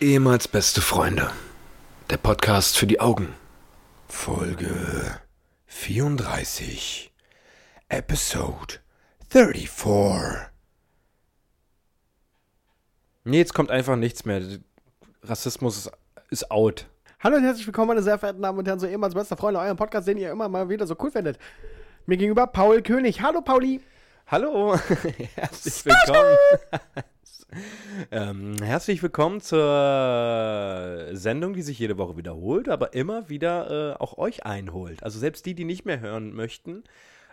Ehemals beste Freunde. Der Podcast für die Augen. Folge 34. Episode 34. Nee, jetzt kommt einfach nichts mehr. Rassismus ist, ist out. Hallo und herzlich willkommen, meine sehr verehrten Damen und Herren, so ehemals bester Freunde, euren Podcast, den ihr immer mal wieder so cool findet. Mir gegenüber Paul König. Hallo, Pauli. Hallo, herzlich willkommen. ähm, herzlich willkommen zur Sendung, die sich jede Woche wiederholt, aber immer wieder äh, auch euch einholt. Also selbst die, die nicht mehr hören möchten,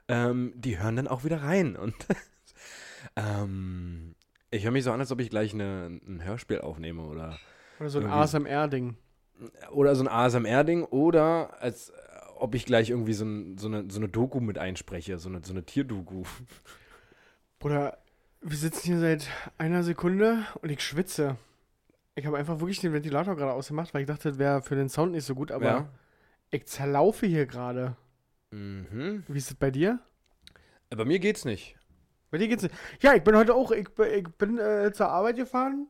ähm, die hören dann auch wieder rein. Und ähm, ich höre mich so an, als ob ich gleich eine, ein Hörspiel aufnehme oder, Oder so ein ASMR-Ding. oder so ein ASMR-Ding oder als ob ich gleich irgendwie so, ein, so, eine, so eine Doku mit einspreche, so eine, so eine Tierdoku. Bruder, wir sitzen hier seit einer Sekunde und ich schwitze. Ich habe einfach wirklich den Ventilator gerade ausgemacht, weil ich dachte, das wäre für den Sound nicht so gut, aber Ja. ich zerlaufe hier gerade. Mhm. Wie ist es bei dir? Bei mir geht's nicht. Bei dir geht's nicht. Ja, ich bin heute auch, ich, bin- ich bin äh, zur Arbeit gefahren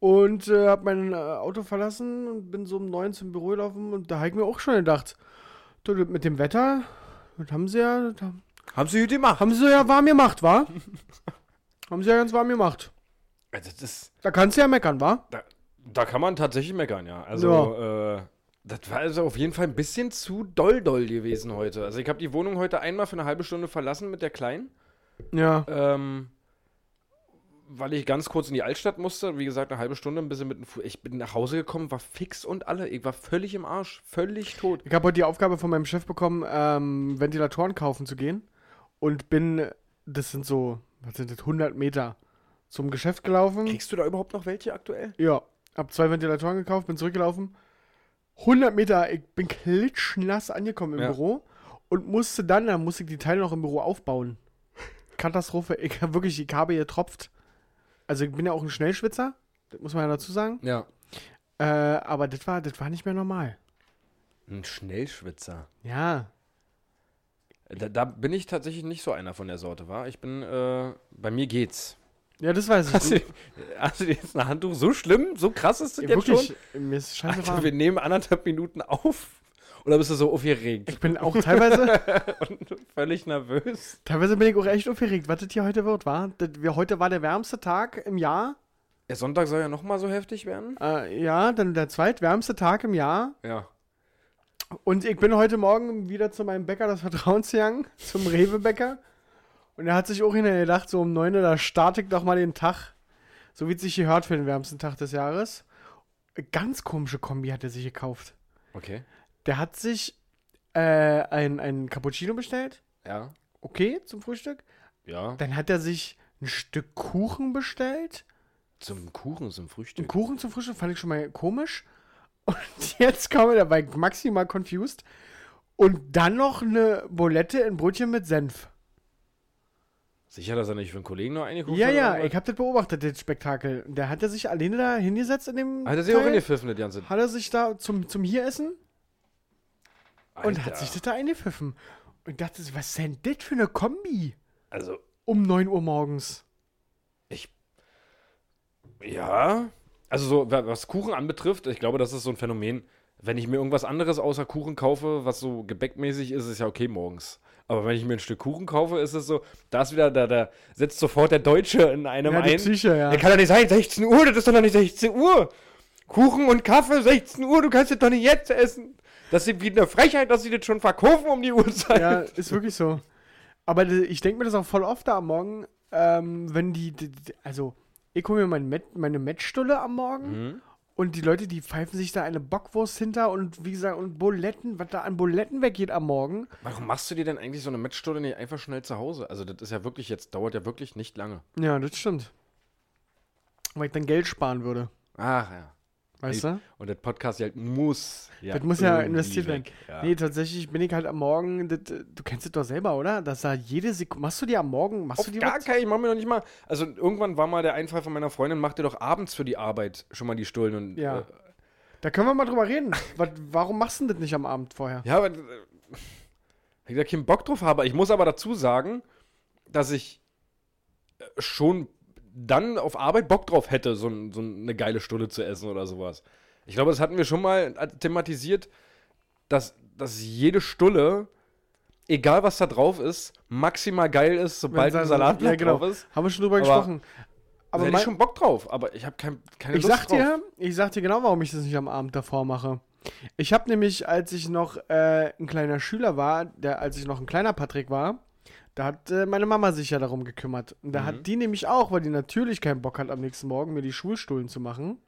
und äh, habe mein äh, Auto verlassen und bin so um 9 zum Büro gelaufen und da habe ich mir auch schon gedacht, du, mit dem Wetter, das haben sie ja, das haben Haben sie gut gemacht. haben sie ja warm gemacht, wa? haben sie ja ganz warm gemacht. Also das ist, Da kannst du ja meckern, wa? da, da kann man tatsächlich meckern, ja. Also, äh, das war also auf jeden Fall ein bisschen zu doll doll gewesen heute. Also ich habe die Wohnung heute einmal für eine halbe Stunde verlassen mit der Kleinen, Ja. ähm, weil ich ganz kurz in die Altstadt musste. Wie gesagt, eine halbe Stunde, ein bisschen mit dem Fu Ich bin nach Hause gekommen, war fix und alle. Ich war völlig im Arsch, völlig tot. Ich habe heute die Aufgabe von meinem Chef bekommen, ähm, Ventilatoren kaufen zu gehen. Und bin, das sind so, was sind das, 100 Meter zum Geschäft gelaufen. Kriegst du da überhaupt noch welche aktuell? Ja, hab zwei Ventilatoren gekauft, bin zurückgelaufen. 100 Meter, ich bin klitschnass angekommen im Ja. Büro und musste dann, dann musste ich die Teile noch im Büro aufbauen. Katastrophe, ich habe wirklich, ich habe getropft. Also ich bin ja auch ein Schnellschwitzer, das muss man ja dazu sagen. Ja. Äh, aber das war, das war nicht mehr normal. Ein Schnellschwitzer. Ja, Da, da bin ich tatsächlich nicht so einer von der Sorte, war. Ich bin, äh, bei mir geht's. ja, das weiß ich. Hast du, hast du jetzt ein Handtuch so schlimm, so krass ist das Ja, jetzt wirklich, schon? mir ist scheiße Alter, warm. wir nehmen anderthalb Minuten auf. Oder bist du so aufgeregt Ich bin auch teilweise, und völlig nervös? teilweise bin ich auch echt aufgeregt, was das hier heute wird, war. Wir, heute war der wärmste Tag im Jahr. Der Sonntag soll ja nochmal so heftig werden. Äh, ja, dann der zweitwärmste Tag im Jahr. Ja. Und ich bin heute Morgen wieder zu meinem Bäcker des Vertrauens gegangen, zum Rewe-Bäcker. Und er hat sich auch hinterher gedacht, so um 9 Uhr, da starte ich doch mal den Tag, so wie es sich gehört für den wärmsten Tag des Jahres. Ganz komische Kombi hat er sich gekauft. Okay. Der hat sich äh, ein, ein Cappuccino bestellt. Ja. Okay, zum Frühstück. Ja. Dann hat er sich ein Stück Kuchen bestellt. Zum Kuchen, zum Ein Frühstück. Kuchen zum Frühstück fand ich schon mal komisch. Und jetzt kam er dabei maximal confused. Und dann noch eine Bulette in Brötchen mit Senf. Sicher, dass er nicht für einen Kollegen noch eingeguckt Ja, hat? ja, oder ich habe das beobachtet, das Spektakel. Der hat er sich alleine da hingesetzt in dem. Hat er sich auch Teil, hingepfiffen, das Ganze? Hat er sich da zum, zum Hier-Essen und hat Alter. sich das da eingepfiffen. Und dachte, was ist denn das für eine Kombi? Also, Um 9 Uhr morgens. Ja, also so, wa- was Kuchen anbetrifft, ich glaube, das ist so ein Phänomen. Wenn ich mir irgendwas anderes außer Kuchen kaufe, was so gebäckmäßig ist, ist ja okay morgens. Aber wenn ich mir ein Stück Kuchen kaufe, ist es so, da ist wieder, da, da setzt sofort der Deutsche in einem Ja, ein. Psyche, ja. Der kann doch nicht sein, 16 Uhr, das ist doch noch nicht 16 Uhr. Kuchen und Kaffee, 16 Uhr, du kannst das doch nicht jetzt essen. Das ist wie eine Frechheit, dass sie das schon verkaufen um die Uhrzeit. Ja, ist wirklich so. Aber ich denke mir das auch voll oft da am Morgen, ähm, wenn die, die, die also ich hole mir mein Met, meine Mettstulle am Morgen Mhm. und die Leute, die pfeifen sich da eine Bockwurst hinter und wie gesagt, und Buletten, was da an Buletten weggeht am Morgen. Warum machst du dir denn eigentlich so eine Matchstunde nicht einfach schnell zu Hause? Also das ist ja wirklich jetzt, dauert ja wirklich nicht lange. Ja, das stimmt. Weil ich dann Geld sparen würde. Ach ja. Weißt du? Und das Podcast halt muss. Ja das muss ja investiert werden. Ja. Nee, tatsächlich bin ich halt am Morgen, das, äh, du kennst es doch selber, oder? Dass da jede Sekunde, machst du dir am Morgen, machst Auf du dir gar was? keinen, ich mach mir noch nicht mal. Also irgendwann war mal der Einfall von meiner Freundin, mach dir doch abends für die Arbeit schon mal die Stullen und. Ja. Äh, Da können wir mal drüber reden. was, warum machst du das nicht am Abend vorher? ja. Äh, ich da keinen Bock drauf habe. Ich muss aber dazu sagen, dass ich äh, schon dann auf Arbeit Bock drauf hätte, so, so eine geile Stulle zu essen oder sowas. Ich glaube, das hatten wir schon mal äh, thematisiert, dass, dass jede Stulle, egal was da drauf ist, maximal geil ist, sobald ein Sa- Salat ja, genau. drauf ist. Haben wir schon drüber Aber- gesprochen. Aber hätte ich schon Bock drauf, aber ich habe kein, keine ich Lust sag drauf. dir, ich sag dir genau, warum ich das nicht am Abend davor mache. Ich habe nämlich, als ich noch äh, ein kleiner Schüler war, der, als ich noch ein kleiner Patrick war, da hat äh, meine Mama sich ja darum gekümmert. Und da Mhm. hat die nämlich auch, weil die natürlich keinen Bock hat, am nächsten Morgen mir die Schulstullen zu machen,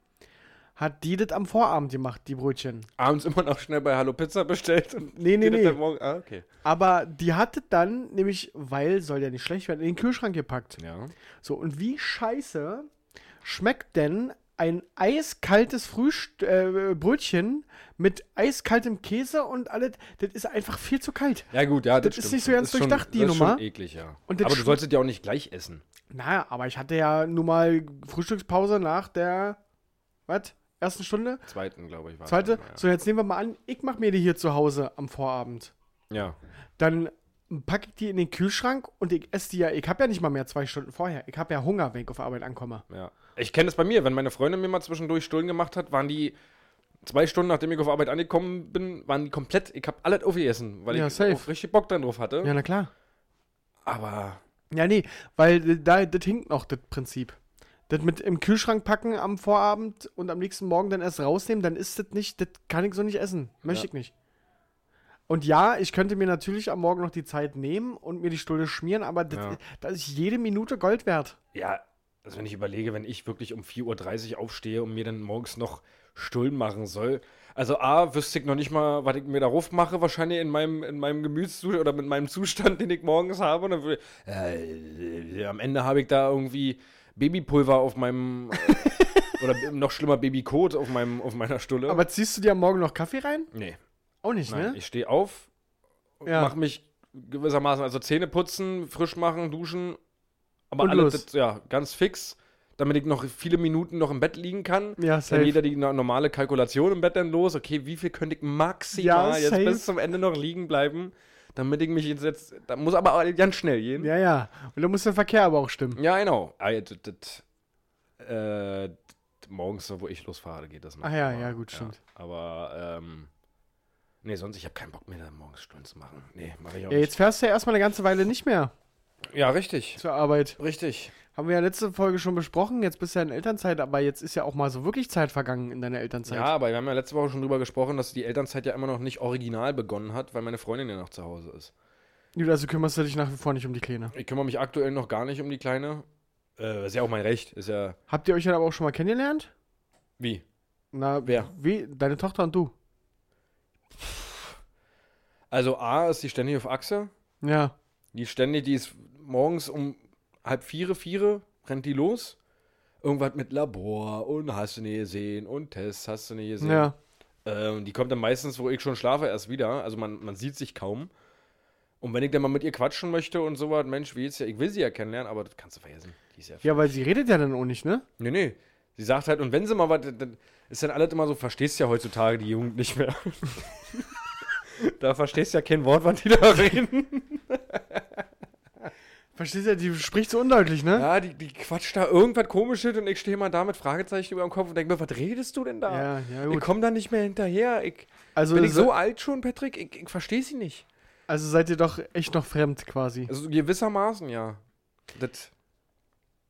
hat die das am Vorabend gemacht, die Brötchen. Abends immer noch schnell bei Hallo Pizza bestellt. Und Nee, nee, nee. Ah, okay. Aber die hatte dann nämlich, weil soll ja nicht schlecht werden, in den Kühlschrank gepackt. Ja. So, und wie scheiße schmeckt denn ein eiskaltes Frühst äh, Brötchen mit eiskaltem Käse und alles? Das ist einfach viel zu kalt. Ja, gut, ja, Das das, ist nicht so ganz Das ist durchdacht, die schon, das ist Nummer. Schon eklig, ja. Das Aber du solltest ja auch nicht gleich essen. Naja, aber ich hatte ja nun mal Frühstückspause nach der, was, ersten Stunde? Zweiten, glaube ich, war Zweite? dann, So, jetzt nehmen wir mal an, ich mache mir die hier zu Hause am Vorabend. Ja. ja. Dann packe ich die in den Kühlschrank und ich esse die ja, ich habe ja nicht mal mehr zwei Stunden vorher. Ich habe ja Hunger, wenn ich auf Arbeit ankomme. Ja. Ich kenne das bei mir, wenn meine Freundin mir mal zwischendurch Stullen gemacht hat, waren die zwei Stunden, nachdem ich auf Arbeit angekommen bin, waren die komplett, ich habe alles aufgegessen, weil Ja, ich safe. auch richtig Bock dann drauf hatte. Ja, na klar. Aber Ja, nee, weil äh, da, das hinkt noch, das Prinzip. Das mit im Kühlschrank packen am Vorabend und am nächsten Morgen dann erst rausnehmen, dann ist das nicht, das kann ich so nicht essen. Möchte Ja. ich nicht. Und ja, ich könnte mir natürlich am Morgen noch die Zeit nehmen und mir die Stulle schmieren, aber das, Ja. das ist jede Minute Gold wert. ja, also wenn ich überlege, wenn ich wirklich um 4.30 Uhr aufstehe und mir dann morgens noch Stullen machen soll. Also A, wüsste ich noch nicht mal, was ich mir darauf mache, wahrscheinlich in meinem, in meinem Gemütszustand oder mit meinem Zustand, den ich morgens habe. Und dann würde, äh, am Ende habe ich da irgendwie Babypulver auf meinem, äh, oder noch schlimmer Babykot auf, meinem, auf meiner Stulle. Aber ziehst du dir am Morgen noch Kaffee rein? nee, Auch nicht, nein, ne? ich stehe auf, Ja. mache mich gewissermaßen, also Zähne putzen, frisch machen, duschen, aber Und alles, los. das, ja, ganz fix, damit ich noch viele Minuten noch im Bett liegen kann. Ja, Dann safe. jeder die no- normale Kalkulation im Bett dann los. Okay, wie viel könnte ich maximal Ja, jetzt safe. bis zum Ende noch liegen bleiben, damit ich mich jetzt, jetzt da muss aber ganz schnell gehen. Ja, ja. Und da muss der Verkehr aber auch stimmen. Ja, genau. Ah, ja, äh, morgens, wo ich losfahre, geht das noch. Ach ja, aber, ja, gut, stimmt. Aber, ähm, nee, sonst, ich habe keinen Bock mehr, da morgens Stunden zu machen. Nee, mache ich auch Ja, jetzt fährst du ja erstmal eine ganze Weile nicht mehr nicht. Ja, richtig. zur Arbeit. Richtig. Haben wir ja letzte Folge schon besprochen. Jetzt bist du ja in Elternzeit, aber jetzt ist ja auch mal so wirklich Zeit vergangen in deiner Elternzeit. Ja, aber wir haben ja letzte Woche schon drüber gesprochen, dass die Elternzeit ja immer noch nicht original begonnen hat, weil meine Freundin ja noch zu Hause ist. Gut, also kümmerst du dich nach wie vor nicht um die Kleine. Ich kümmere mich aktuell noch gar nicht um die Kleine. Äh, ist ja auch mein Recht. Ist ja. Habt ihr euch dann aber auch schon mal kennengelernt? Wie? Na, Wer? Wie? Deine Tochter und du? Also, A ist die ständig auf Achse. Ja. Die ständig, die ist morgens um halb vier, vier, rennt die los. Irgendwas mit Labor und hast du nie gesehen und Tests hast du nie gesehen. Ja. Äh, und die kommt dann meistens, wo ich schon schlafe, erst wieder. Also man, man sieht sich kaum. Und wenn ich dann mal mit ihr quatschen möchte und so was, Mensch, wie jetzt ja, ich will sie ja kennenlernen, aber das kannst du vergessen. Die ist ja, Ja, weil sie redet ja dann auch nicht, ne? Nee, nee. Sie sagt halt, und wenn sie mal was, dann ist dann alles immer so, verstehst ja heutzutage die Jugend nicht mehr. da verstehst ja kein Wort, was die da reden. Verstehst du, die spricht so undeutlich, ne? Ja, die, die quatscht da irgendwas komisches und ich stehe mal da mit Fragezeichen über dem Kopf und denke mir, was redest du denn da? Ja, ja, ich gut. komme da nicht mehr hinterher. Ich, Also, bin ich so alt schon, Patrick? Ich, ich verstehe sie nicht. also seid ihr doch echt noch fremd quasi. Also gewissermaßen, ja. Das.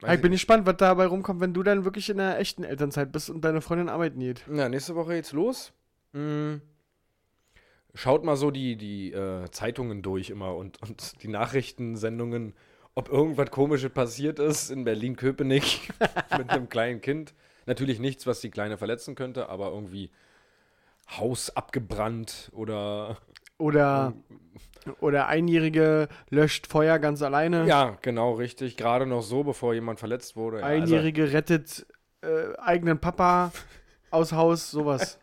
Ah, ich bin gespannt, was dabei rumkommt, wenn du dann wirklich in der echten Elternzeit bist und deine Freundin arbeiten geht. Ja, nächste Woche geht's los. Mm. Schaut mal so die, die äh, Zeitungen durch immer und, und die Nachrichtensendungen, ob irgendwas Komisches passiert ist in Berlin-Köpenick mit einem kleinen Kind. Natürlich nichts, was die Kleine verletzen könnte, aber irgendwie Haus abgebrannt oder. Oder, oder Einjährige löscht Feuer ganz alleine. Ja, genau, richtig. Gerade noch so, bevor jemand verletzt wurde. Ja, also- Einjährige rettet äh, eigenen Papa aus Haus, sowas.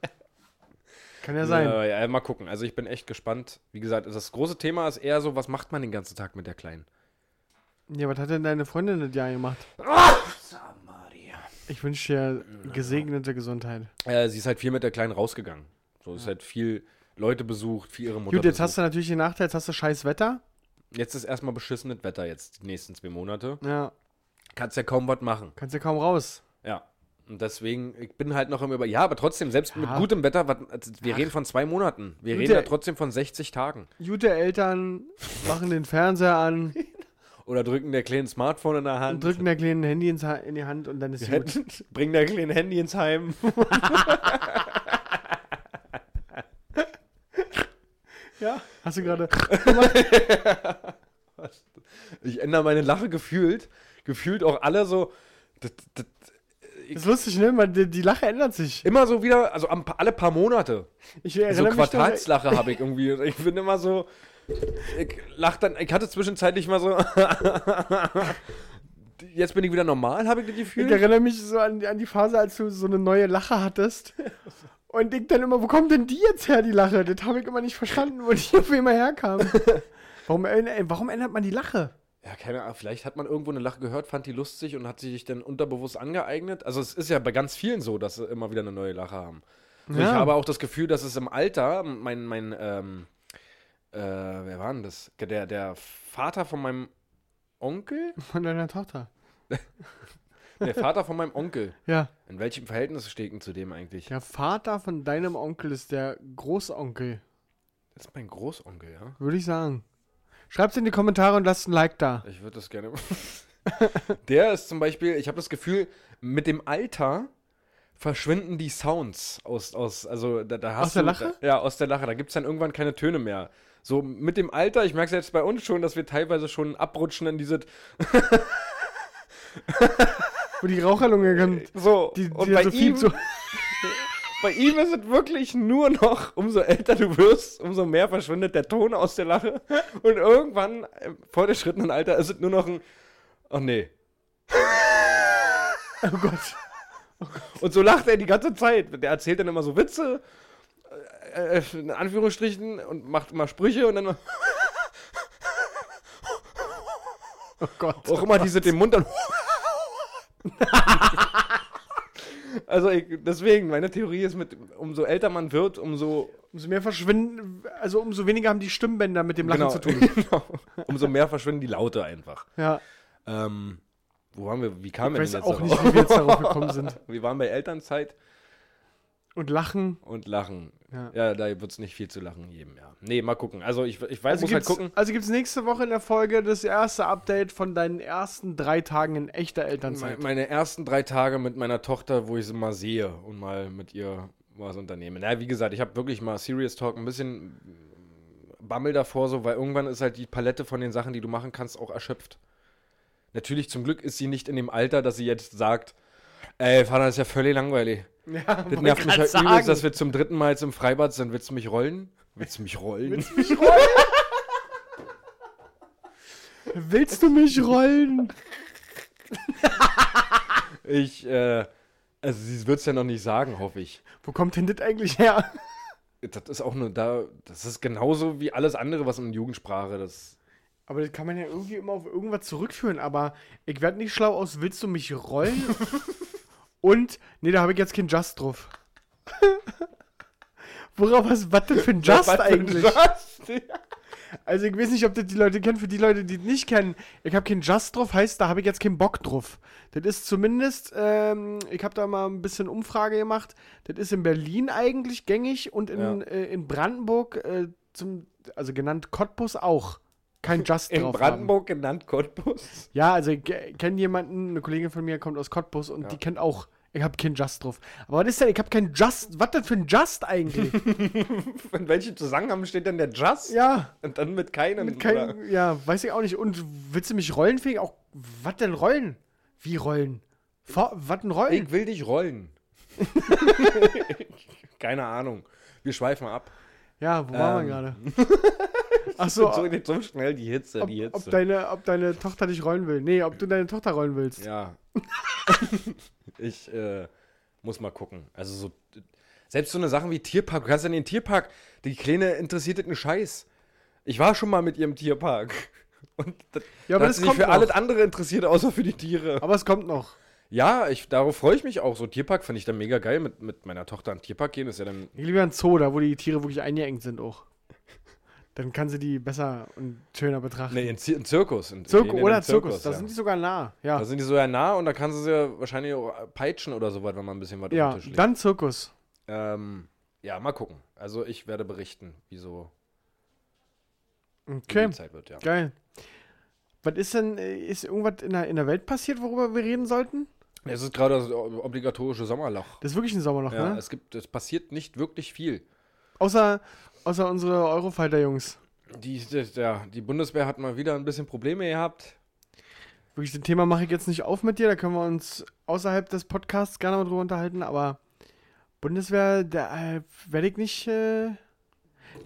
Kann ja sein. Ja, ja, mal gucken. Also ich bin echt gespannt. Wie gesagt, das große Thema ist eher so, was macht man den ganzen Tag mit der Kleinen? Ja, was hat denn deine Freundin das Jahr gemacht? Ich wünsche dir gesegnete Gesundheit. Äh, sie ist halt viel mit der Kleinen rausgegangen. So, ist halt viel Leute besucht, viel ihre Mutter Gut, jetzt besucht. hast du natürlich den Nachteil, jetzt hast du scheiß Wetter. Jetzt ist erstmal beschissenes Wetter jetzt, die nächsten zwei Monate. Ja. kannst ja kaum was machen. Kannst ja kaum raus. Ja. Und deswegen, ich bin halt noch im Über. Ja, aber trotzdem, selbst mit Ja. gutem Wetter, was, also wir reden von zwei Monaten. Wir Gute- reden ja trotzdem von 60 Tagen. Gute Eltern machen den Fernseher an Oder drücken der kleinen Smartphone in der und Hand. drücken der kleinen Handy ins ha in die Hand und dann ist gut. Bringen der kleinen Handy ins Heim. Ja, hast du gerade. Ich ändere meine Lache gefühlt. Gefühlt auch alle so. Das, das, Ist lustig, ne? Man, die, die Lache ändert sich. immer so wieder, also am, alle paar Monate. Ich So erinnere noch, Quartalslache habe ich irgendwie. Ich bin immer so. Ich lach dann. Ich hatte zwischenzeitlich mal so. Jetzt bin ich wieder normal, habe ich das ich Gefühl. erinnere mich so an, an die Phase, als du so eine neue Lache hattest. Und ich dann immer, wo kommt denn die jetzt her, die Lache? Das habe ich immer nicht verstanden, wo die auf einmal herkam. Warum, warum ändert man die Lache? Ja, keine Ahnung. Vielleicht hat man irgendwo eine Lache gehört, fand die lustig und hat sie sich dann unterbewusst angeeignet. Also, es ist ja bei ganz vielen so, dass sie immer wieder eine neue Lache haben. Also Ja. Ich habe auch das Gefühl, dass es im Alter, mein, mein, ähm, äh, wer war denn das? Der, der Vater von meinem Onkel? Von deiner Tochter. Der Vater von meinem Onkel. Ja. In welchem Verhältnis steht denn zu dem eigentlich? Der Vater von deinem Onkel ist der Großonkel, Das ist mein Großonkel, ja? würde ich sagen. Schreibt's in die Kommentare und lasst ein Like da. Ich würde das gerne. der ist zum Beispiel, ich habe das Gefühl, mit dem Alter verschwinden die Sounds aus, aus also da, da hast Aus der du, Lache? Da, ja, aus der Lache. Da gibt es dann irgendwann keine Töne mehr. So mit dem Alter, ich merke es jetzt bei uns schon, dass wir teilweise schon abrutschen in diese. Wo die Raucherlunge kommt. So, Die, die und bei, so ihm, zu. bei ihm ist es wirklich nur noch, umso älter du wirst, umso mehr verschwindet der Ton aus der Lache. Und irgendwann, im fortgeschrittenen Alter, ist es nur noch ein. Oh nee. Oh Gott. Und so lacht er die ganze Zeit. Der erzählt dann immer so Witze, äh, in Anführungsstrichen, und macht immer Sprüche und dann Oh Gott. auch immer diese den Mund dann. also ich, deswegen, meine Theorie ist, mit, umso älter man wird, umso, Umso mehr verschwinden, also umso weniger haben die Stimmbänder mit dem Lachen genau, zu tun. genau, umso mehr verschwinden die Laute einfach. Ja. Ähm, wo waren wir? Wie kamen wir denn jetzt auch darauf? nicht, wie wir jetzt darauf gekommen sind. Wir waren bei Elternzeit Und Lachen. und Lachen. Ja. Ja, da wird es nicht viel zu lachen geben, ja. Nee, mal gucken. Also ich, ich weiß, Also muss halt gucken. also gibt's nächste Woche in der Folge das erste Update von deinen ersten drei Tagen in echter Elternzeit. Me- Meine ersten drei Tage mit meiner Tochter, wo ich sie mal sehe und mal mit ihr was unternehme. Na, wie gesagt, ich habe wirklich mal Serious Talk ein bisschen Bammel davor, so, weil irgendwann ist halt die Palette von den Sachen, die du machen kannst, auch erschöpft. Natürlich, zum Glück ist sie nicht in dem Alter, dass sie jetzt sagt, ey, Vater, das ist ja völlig langweilig. Ja, Das nervt mich halt übelst, dass wir zum dritten Mal jetzt im Freibad sind. Willst du mich rollen? Willst du mich rollen? Willst du mich rollen? Ich, äh, also sie wird es ja noch nicht sagen, hoffe ich. Wo kommt denn das eigentlich her? Das ist auch nur da, das ist genauso wie alles andere, was in Jugendsprache, das Aber das kann man ja irgendwie immer auf irgendwas zurückführen. Aber ich werde nicht schlau aus, willst du mich rollen? Und, nee, da habe ich jetzt kein Just drauf. Worauf, was, was denn für ein Just eigentlich? Just? Also ich weiß nicht, ob das die Leute kennen. Für die Leute, die es nicht kennen, ich habe keinen Just drauf, heißt, da habe ich jetzt keinen Bock drauf. Das ist zumindest, ähm, ich habe da mal ein bisschen Umfrage gemacht. Das ist in Berlin eigentlich gängig und in, Ja. äh, in Brandenburg, äh, zum, also genannt Cottbus auch. Kein Just In drauf. Brandenburg genannt Cottbus. Haben. Ja, also ich kenne jemanden, eine Kollegin von mir kommt aus Cottbus und die kennt auch. Ich habe keinen Just drauf. Aber was ist denn? Ich habe keinen Just. Was denn für ein Just eigentlich? In welchem Zusammenhang steht denn der Just? ja. Und dann mit keinem. Mit oder? kein, ja, weiß ich auch nicht. Und willst du mich rollenfähig? Auch, was denn rollen? Wie rollen? Was denn rollen? Ich will dich rollen. Keine Ahnung. Wir schweifen ab. Ja, wo waren wir Ähm. gerade? Achso, so, nicht so schnell die Hitze, ob, die Hitze. ob, deine, ob deine Tochter dich rollen will. Nee, ob du deine Tochter rollen willst. Ja. ich äh, muss mal gucken. Also so. Selbst so eine Sachen wie Tierpark. Du kannst ja in den Tierpark. Die Kleine interessiert das einen Scheiß. Ich war schon mal mit ihr im Tierpark. Und das, Ja, aber das sich kommt für noch. alles andere interessiert, außer für die Tiere. Aber es kommt noch. Ja, ich, darauf freue ich mich auch. So Tierpark finde ich dann mega geil. Mit, mit meiner Tochter an den Tierpark gehen ist ja dann. Ich liebe einen Zoo, da wo die Tiere wirklich eingeengt sind auch. Dann kann sie die besser und schöner betrachten. Nee, in, Zir in Zirkus. In, in oder den Zirkus, da ja. sind die sogar nah. Ja, Da sind die so ja nah und da kannst du sie ja wahrscheinlich auch peitschen oder so weit, wenn man ein bisschen was ja auf den Tisch legt. dann Zirkus. Ähm, ja, mal gucken. Also ich werde berichten, wie so wie Okay, die Zeit wird, ja. geil. Was ist denn, äh, ist irgendwas in der, in der Welt passiert, worüber wir reden sollten? Es ist gerade das obligatorische Sommerloch. Das ist wirklich ein Sommerloch, Ja, ne? es gibt, es passiert nicht wirklich viel. Außer, außer unsere Eurofighter-Jungs. Die, die, ja, die Bundeswehr hat mal wieder ein bisschen Probleme gehabt. Wirklich, das Thema mache ich jetzt nicht auf mit dir, da können wir uns außerhalb des Podcasts gerne mal drüber unterhalten, aber Bundeswehr, da äh, werde ich nicht, äh, Ja.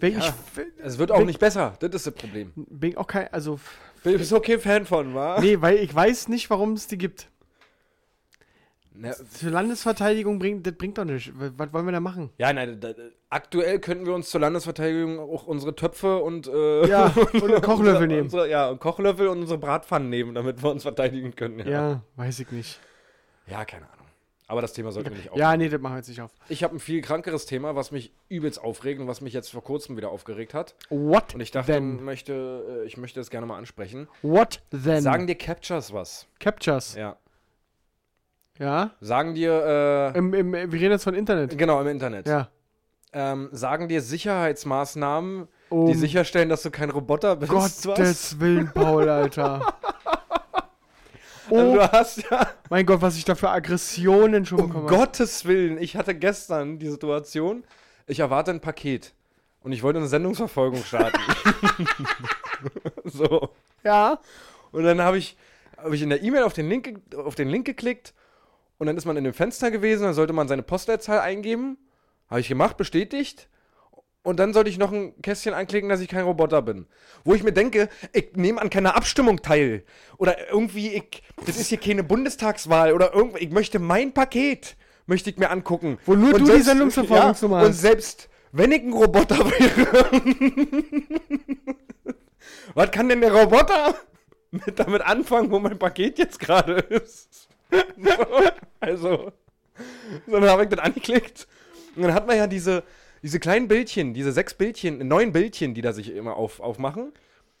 ich, Es wird auch Bin- nicht besser. Das ist das Problem. bin ich auch kein, also, Bist du kein Fan von, wa? nee, weil ich weiß nicht, warum es die gibt. Na, Zur Landesverteidigung bringt, das bringt doch nichts. Was, wollen wir da machen? ja, nein, da, aktuell könnten wir uns zur Landesverteidigung auch unsere Töpfe und, äh, Ja, und Kochlöffel unsere, nehmen. Unsere, ja, und Kochlöffel und unsere Bratpfannen nehmen, damit wir uns verteidigen können. Ja, Ja, weiß ich nicht. ja keine Ahnung. Aber das Thema sollten wir nicht Ja, aufmachen. nee, das machen wir jetzt nicht auf. Ich habe ein viel krankeres Thema, was mich übelst aufregt und was mich jetzt vor kurzem wieder aufgeregt hat. What Und ich dachte, then? möchte, äh, ich möchte das gerne mal ansprechen. What then? Sagen dir Captures was? Captures. Ja. Ja. Sagen dir, äh, Im, im, wir reden jetzt von Internet. genau, im Internet. Ja. Ähm, sagen dir Sicherheitsmaßnahmen, Um die sicherstellen, dass du kein Roboter bist. Gottes Willen, Paul, Alter. Also Oh du hast ja, mein Gott, was ich da für Aggressionen schon um bekommen habe. Gottes Willen, ich hatte gestern die Situation, ich erwarte ein Paket und ich wollte eine Sendungsverfolgung starten. so. Ja. Und dann habe ich, hab ich in der E-Mail auf, den Link ge- auf den Link geklickt und dann ist man in dem Fenster gewesen, dann sollte man seine Postleitzahl eingeben. Habe ich gemacht, bestätigt. Und dann sollte ich noch ein Kästchen anklicken, dass ich kein Roboter bin. Wo ich mir denke, ich nehme an keiner Abstimmung teil. Oder irgendwie, ich, das ist hier keine Bundestagswahl. Oder irgendwie, ich möchte mein Paket, möchte ich mir angucken. Wo nur Und du die selbst- Sendungsverfolgungsnummer ja, Und hast. selbst wenn ich ein Roboter wäre, was kann denn der Roboter mit damit anfangen, wo mein Paket jetzt gerade ist? So, also, so, dann habe ich das angeklickt. Und dann hat man ja diese, diese kleinen Bildchen, diese sechs Bildchen, neun Bildchen, die da sich immer auf, aufmachen.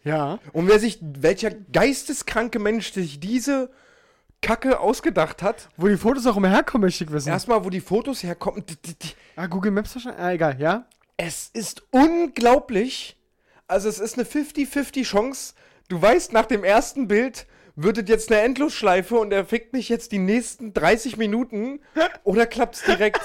Ja. Und wer sich, welcher geisteskranke Mensch sich diese Kacke ausgedacht hat, Wo die Fotos auch immer herkommen, möchte ich wissen. erstmal, wo die Fotos herkommen, ah, Google Maps wahrscheinlich? Ah, egal, ja? Es ist unglaublich. Also es ist eine 50-50 Chance. Du weißt, nach dem ersten Bild wird es jetzt eine Endlosschleife und er fickt mich jetzt die nächsten 30 Minuten oder klappt's direkt.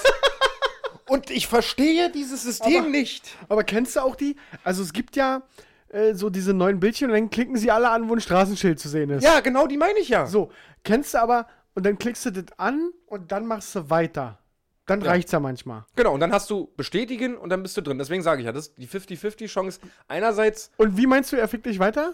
und ich verstehe dieses System Aber- nicht. Aber kennst du auch die? Also es gibt ja äh, so diese neuen Bildchen und dann klicken sie alle an, wo ein Straßenschild zu sehen ist. Ja, genau, die meine ich ja. So, kennst du aber, und dann klickst du das an und dann machst du weiter. Dann Ja. reicht's ja manchmal. Genau, und dann hast du bestätigen und dann bist du drin. Deswegen sage ich ja, das ist die 50-50 Chance einerseits Und wie meinst du, er fickt dich weiter?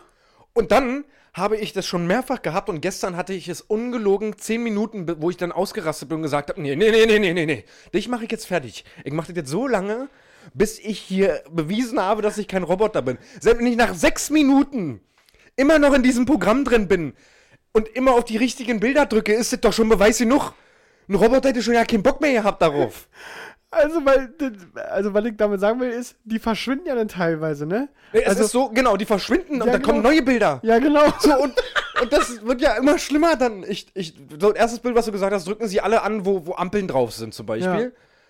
Und dann habe ich das schon mehrfach gehabt und gestern hatte ich es ungelogen 10 Minuten, wo ich dann ausgerastet bin und gesagt habe, nee, nee, nee, nee, nee, nee, nee, dich mache ich jetzt fertig. Ich mache das jetzt so lange, bis ich hier bewiesen habe, dass ich kein Roboter bin. Selbst wenn ich nach sechs Minuten immer noch in diesem Programm drin bin und immer auf die richtigen Bilder drücke, ist das doch schon Beweis genug. Ein Roboter hätte schon ja keinen Bock mehr gehabt darauf. Also, weil, also, was ich damit sagen will, ist, die verschwinden ja dann teilweise, ne? Es also, ist so, genau, die verschwinden und Ja, dann kommen genau. neue Bilder. Ja, genau. So, und, und das wird ja immer schlimmer dann. Ich, ich, so, erstes Bild, was du gesagt hast, drücken sie alle an, wo, wo Ampeln drauf sind, zum Beispiel. Ja.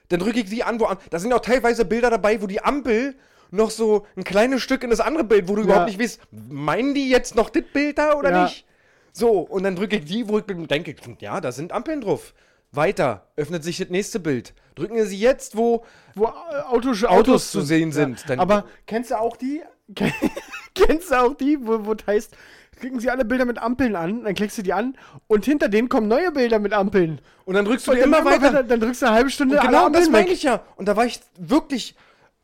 Dann drücke ich sie an, wo Am- Da sind auch teilweise Bilder dabei, wo die Ampel noch so ein kleines Stück in das andere Bild, wo du überhaupt nicht weißt, meinen die jetzt noch das Bild da oder Ja. nicht? So, und dann drücke ich die, wo ich denke, ja, da sind Ampeln drauf. Weiter, öffnet sich das nächste Bild. Drücken sie jetzt, wo Wo äh, Autos, Autos zu sehen sind. Dann- Aber kennst du auch die? kennst du auch die, wo, wo das heißt, klicken sie alle Bilder mit Ampeln an, dann klickst du die an und hinter denen kommen neue Bilder mit Ampeln. und dann drückst du die immer weiter. weiter, dann drückst du eine halbe Stunde Und genau das meine ich ja. Und da war ich wirklich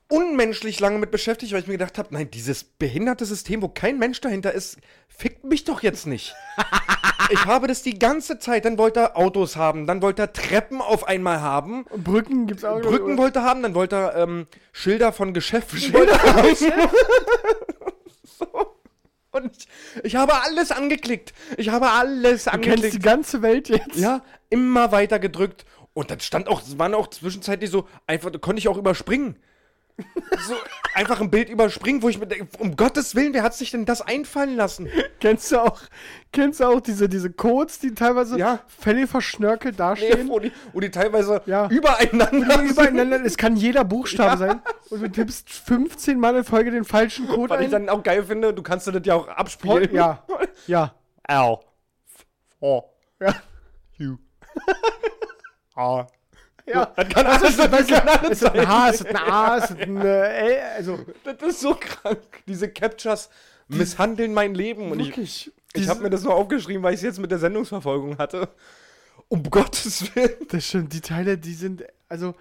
unmenschlich lange mit beschäftigt, weil ich mir gedacht habe, nein, dieses behinderte System, wo kein Mensch dahinter ist, fickt mich doch jetzt nicht. ich habe das die ganze Zeit, dann wollte er Autos haben, dann wollte er Treppen auf einmal haben, Und Brücken gibt's auch. Brücken wollte er haben, dann wollte er ähm, Schilder von Geschäften wollte er haben. so. Und ich, ich habe alles angeklickt. Ich habe alles Du kennst die angeklickt. ganze Welt jetzt. Ja, immer weiter gedrückt. Und dann stand auch, es waren auch zwischenzeitlich so, einfach, da konnte ich auch überspringen. So einfach ein Bild überspringen, wo ich mir denke, um Gottes Willen, wer hat sich denn das einfallen lassen? Kennst du auch, kennst du auch diese, diese Codes, die teilweise Ja. völlig verschnörkelt Nee, dastehen? wo, die, wo die teilweise Ja. übereinander sind. Übereinander, es kann jeder Buchstabe sein. Und du tippst 15 Mal in Folge den falschen Code Was ich ein. dann auch geil finde, du kannst das ja auch abspielen. ja, ja, L. O. ja. U. A. Ja, Das kann das alles, ist, weißt das kann alles es ist ein sein. H, es ist ein A, es ist ein L, also Das ist so krank. Diese Captures misshandeln mein Leben. Und ich, wirklich. ich habe mir das nur aufgeschrieben, weil ich es jetzt mit der Sendungsverfolgung hatte. Um Gottes Willen. Das stimmt, die Teile, die sind, also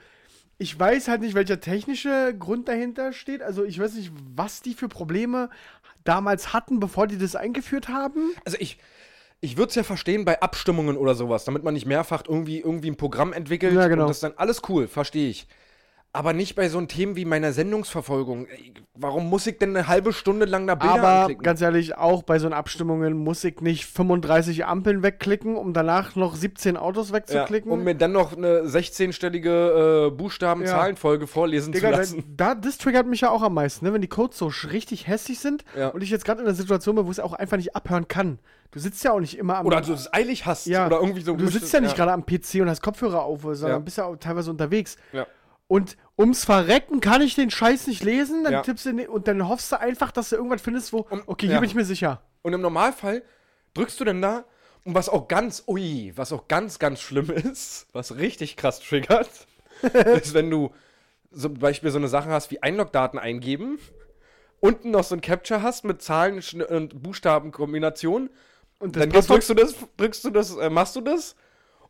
ich weiß halt nicht, welcher technische Grund dahinter steht. Also ich weiß nicht, was die für Probleme damals hatten, bevor die das eingeführt haben. Also ich, ich würde es ja verstehen bei Abstimmungen oder sowas, damit man nicht mehrfach irgendwie, irgendwie ein Programm entwickelt Ja, genau. und das dann alles cool, verstehe ich. Aber nicht bei so einem Themen wie meiner Sendungsverfolgung. Ey, Warum muss ich denn eine halbe Stunde lang da Bilder Aber anklicken? ganz ehrlich, auch bei so Abstimmungen muss ich nicht 35 Ampeln wegklicken, um danach noch 17 Autos ja, wegzuklicken. um mir dann noch eine 16-stellige äh, Buchstaben-Zahlenfolge vorlesen Digga, zu lassen. da, das triggert mich ja auch am meisten, ne? wenn die Codes so richtig hässlich sind Ja. und ich jetzt gerade in einer Situation bin, wo ich es auch einfach nicht abhören kann. Du sitzt ja auch nicht immer am Oder du es eilig hast. Ja, Oder irgendwie so. du sitzt ja nicht gerade am PC und hast Kopfhörer auf, sondern Ja. bist ja auch teilweise unterwegs. Ja. Und ums Verrecken kann ich den Scheiß nicht lesen, dann Ja. tippst du den, und dann hoffst du einfach, dass du irgendwas findest, wo, Um- okay, hier ja. bin ich mir sicher. Und im Normalfall drückst du dann da und was auch ganz, ui, was auch ganz, ganz schlimm ist, was richtig krass triggert, ist, wenn du zum Beispiel so eine Sache hast wie Einlogdaten eingeben, unten noch so ein Capture hast mit Zahlen und Buchstabenkombination, Und dann drückst du das, drückst du das, äh, machst du das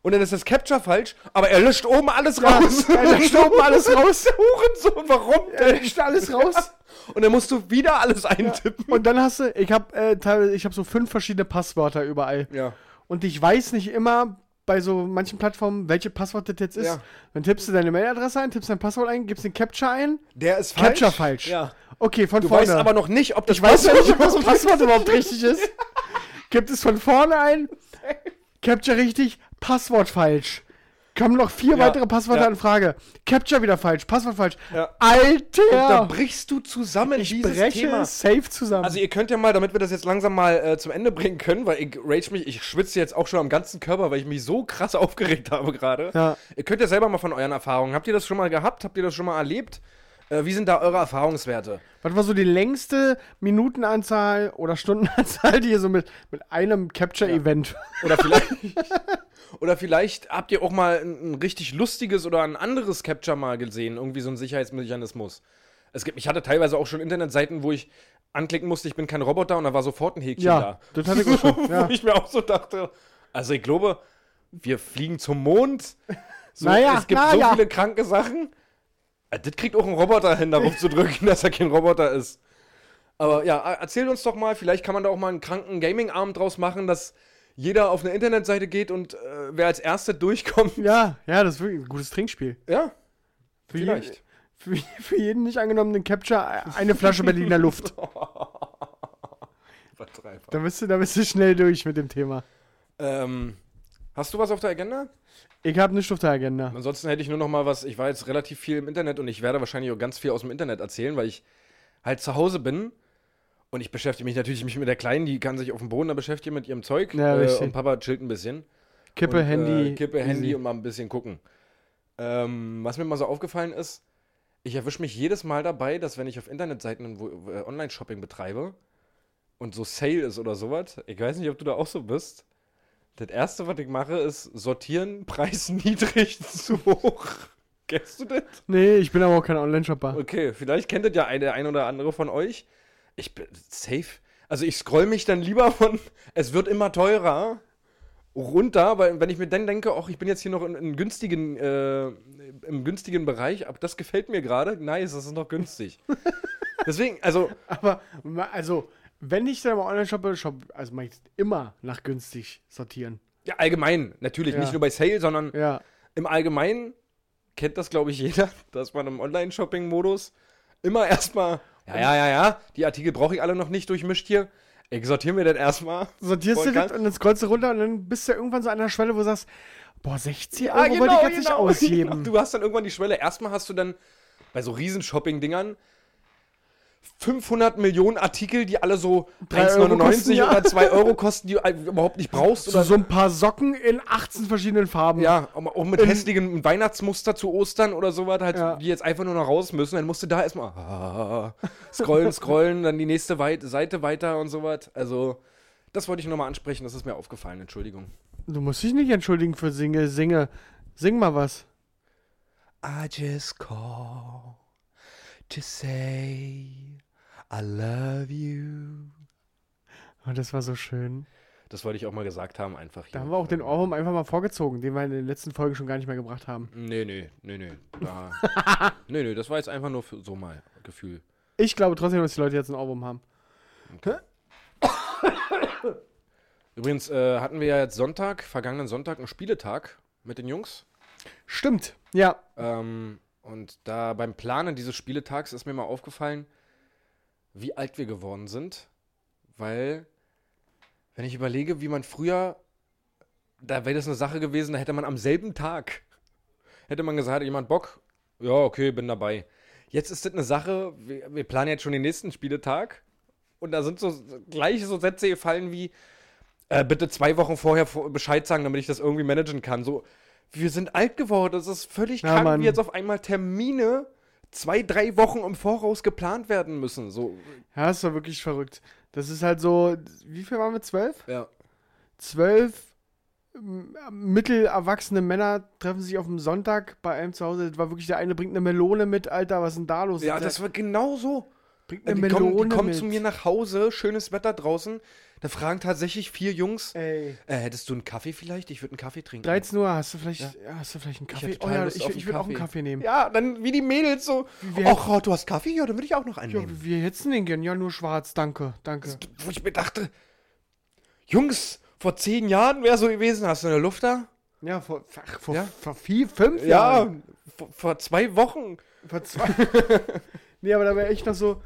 und dann ist das Capture falsch, aber er löscht oben alles Ja, raus. er löscht oben alles raus. Hurensohn, warum Er löscht alles raus. Und dann musst du wieder alles eintippen. Und dann hast du, ich habe äh, teilweise, ich habe so fünf verschiedene Passwörter überall. Ja. Und ich weiß nicht immer bei so manchen Plattformen, welche Passwort das jetzt ist. Ja. Dann tippst du deine Mailadresse ein, tippst dein Passwort ein, gibst den Capture ein. Der ist Capture falsch. Ja. Okay, von Du vorne. weißt aber noch nicht, ob das ich weiß nicht, ob das Passwort überhaupt richtig ist. Gibt es von vorne ein, Capture richtig, Passwort falsch. Kommen noch vier Ja, weitere Passwörter ja. in Frage. Capture wieder falsch, Passwort falsch. Ja. Alter! Da brichst du zusammen ich dieses breche Thema. safe zusammen. Also ihr könnt ja mal, damit wir das jetzt langsam mal äh, zum Ende bringen können, weil ich rage mich, ich schwitze jetzt auch schon am ganzen Körper, weil ich mich so krass aufgeregt habe gerade. Ja. Ihr könnt ja selber mal von euren Erfahrungen. Habt ihr das schon mal gehabt? Habt ihr das schon mal erlebt? Äh, wie sind da eure Erfahrungswerte? Was war so die längste Minutenanzahl oder Stundenanzahl, die ihr so mit, mit einem Capture-Event. Oder vielleicht, oder vielleicht habt ihr auch mal ein, ein richtig lustiges oder ein anderes Capture mal gesehen, irgendwie so ein Sicherheitsmechanismus. Es gibt, ich hatte teilweise auch schon Internetseiten, wo ich anklicken musste, ich bin kein Roboter und da war sofort ein Häkchen Ja, da. das hatte ich auch schon. Ja. Wo ich mir auch so dachte, also ich glaube, wir fliegen zum Mond. So, Naja, es gibt na so ja. viele kranke Sachen. Äh, Das kriegt auch ein Roboter hin, darauf zu drücken, dass er kein Roboter ist. Aber ja, e- erzähl uns doch mal, vielleicht kann man da auch mal einen kranken Gaming-Abend draus machen, dass jeder auf eine Internetseite geht und äh, wer als Erster durchkommt. Ja, ja, das ist wirklich ein gutes Trinkspiel. Ja, Für vielleicht. Für, für jeden nicht angenommenen Capture eine Flasche Berliner Luft. Vertreiber. Da bist, du, da bist du schnell durch mit dem Thema. Ähm, hast du was auf der Agenda? Ich habe nichts auf der Agenda. Ansonsten hätte ich nur noch mal was. Ich war jetzt relativ viel im Internet und ich werde wahrscheinlich auch ganz viel aus dem Internet erzählen, weil ich halt zu Hause bin. Und ich beschäftige mich natürlich mich mit der Kleinen, die kann sich auf dem Boden da beschäftigen mit ihrem Zeug. Ja, äh, und Papa chillt ein bisschen. Kippe, und, Handy. Äh, Kippe, easy. Handy und mal ein bisschen gucken. Ähm, was mir mal so aufgefallen ist, ich erwische mich jedes Mal dabei, dass wenn ich auf Internetseiten wo, äh, Online-Shopping betreibe und so Sale ist oder sowas, ich weiß nicht, ob du da auch so bist. Das erste, was ich mache, ist sortieren, Preis niedrig zu hoch. Kennst du das? Nee, ich bin aber auch kein Online-Shopper. Okay, vielleicht kennt das ja eine, ein oder andere von euch. Ich bin safe. Also ich scroll mich dann lieber von, es wird immer teurer, runter, weil wenn ich mir dann denke, ach, ich bin jetzt hier noch in, in günstigen, äh, im günstigen Bereich, aber das gefällt mir gerade, nice, das ist noch günstig. Deswegen, also, Aber, also, wenn ich dann mal online shoppe, shop, also ich immer nach günstig sortieren. ja, allgemein, natürlich, Ja. nicht nur bei Sale, sondern Ja. im Allgemeinen kennt das, glaube ich, jeder, dass man im Online-Shopping-Modus immer erstmal, ja, ja, ja, ja, die Artikel brauche ich alle noch nicht durchmischt hier. Ich sortiere mir das erstmal. Sortierst Voll du das und dann scrollst du runter und dann bist du irgendwann so an der Schwelle, wo du sagst, boah, 60 Euro Ah, wollte ich jetzt nicht ausheben. Du hast dann irgendwann die Schwelle. Erstmal hast du dann bei so riesen Shopping-Dingern 500 Millionen Artikel, die alle so Drei Euro kosten, 1,99 ja. oder 2 Euro kosten, die du überhaupt nicht brauchst. So, Oder so ein paar Socken in 18 verschiedenen Farben. ja, auch mit In- hässlichem Weihnachtsmuster zu Ostern oder sowas, halt, Ja. die jetzt einfach nur noch raus müssen. Dann musst du da erstmal ah, scrollen, scrollen, dann die nächste Weit Seite weiter und sowas. Also, das wollte ich nochmal ansprechen, das ist mir aufgefallen, Entschuldigung. Du musst dich nicht entschuldigen für Singe, Singe. Sing mal was. I just call to say I love you. Oh, das war so schön. Das wollte ich auch mal gesagt haben, einfach hier. Da haben wir auch den Ohrwurm einfach mal vorgezogen, den wir in den letzten Folgen schon gar nicht mehr gebracht haben. Nee, nee, nee, nee. Da, nee, nee, das war jetzt einfach nur für so mal Gefühl. Ich glaube trotzdem, dass die Leute jetzt einen Ohrwurm haben. Übrigens äh, hatten wir ja jetzt Sonntag, vergangenen Sonntag, einen Spieletag mit den Jungs. Stimmt. Ja. Ähm, und da beim Planen dieses Spieletags ist mir mal aufgefallen, wie alt wir geworden sind. Weil, wenn ich überlege, wie man früher, da wäre das eine Sache gewesen, da hätte man am selben Tag, hätte man gesagt, jemand Bock? Ja, okay, bin dabei. Jetzt ist das eine Sache, wir, wir planen jetzt schon den nächsten Spieletag und da sind so gleich so Sätze gefallen wie, äh, bitte zwei Wochen vorher vor- Bescheid sagen, damit ich das irgendwie managen kann. So, wir sind alt geworden, das ist völlig Ja, krank, Mann. wie jetzt auf einmal Termine zwei, drei Wochen im Voraus geplant werden müssen. So, Ja, das war wirklich verrückt. Das ist halt so, wie viel waren wir? Zwölf? ja. Zwölf mittelerwachsene Männer treffen sich auf dem Sonntag bei einem zu Hause. Das war wirklich der eine bringt eine Melone mit, Alter, was ist denn da los? Ja, das war genau so. bringt eine Die kommen, Melone die kommen mit. zu mir nach Hause, schönes Wetter draußen. Da fragen tatsächlich vier Jungs, Ey. äh, hättest du einen Kaffee vielleicht? Ich würde einen Kaffee trinken. 13 Uhr, hast du vielleicht, Ja. ja. hast du vielleicht einen Ich Kaffee? oh total ja, Lust ich, ich würde auch einen Kaffee. Nehmen. Ja, dann wie die Mädels so. Ach, oh, du hast Kaffee? Ja, dann würde ich auch noch einen Ja, nehmen. wir hätten den gern. Ja, nur schwarz, danke, danke. Wo ich mir dachte, Jungs, vor zehn Jahren wäre so gewesen, hast du eine Luft da? Ja, vor, ach, vor, Ja. vor vier, fünf Ja, Jahren. vor, vor zwei Wochen. Vor zwei. nee, aber da wäre echt noch so,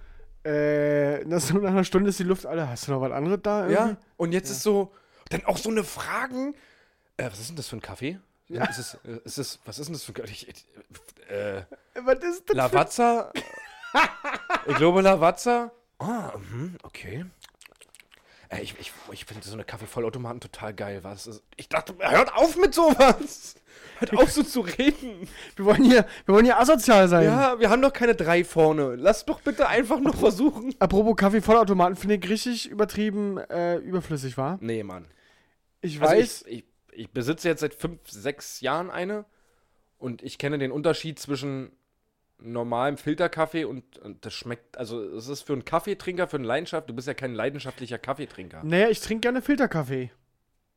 äh, nach so einer Stunde ist die Luft alle. Hast du noch was anderes da? Ja, irgendwie? und jetzt ist so, dann auch so eine Fragen. Äh, was ist denn das für ein Kaffee? Ja. Ist es, ist es, was ist denn das für ein Kaffee? Äh, Was ist das? Lavazza? ich glaube Lavazza. Ah, mhm, okay. Äh, ich ich, ich finde so eine Kaffeevollautomaten total geil. Was ich dachte, hört auf mit sowas. Hört auf so zu reden. Wir wollen hier, wir wollen hier asozial sein. Ja, wir haben doch keine drei vorne. Lass doch bitte einfach nur versuchen. Apropos Kaffee-Vollautomaten, finde ich richtig übertrieben äh, überflüssig, war. Nee, Mann. Ich Also weiß, ich, ich, ich besitze jetzt seit fünf, sechs Jahren eine und ich kenne den Unterschied zwischen normalem Filterkaffee und, und das schmeckt, also es ist für einen Kaffeetrinker, für einen Leidenschaft, du bist ja kein leidenschaftlicher Kaffeetrinker. naja, ich trinke gerne Filterkaffee.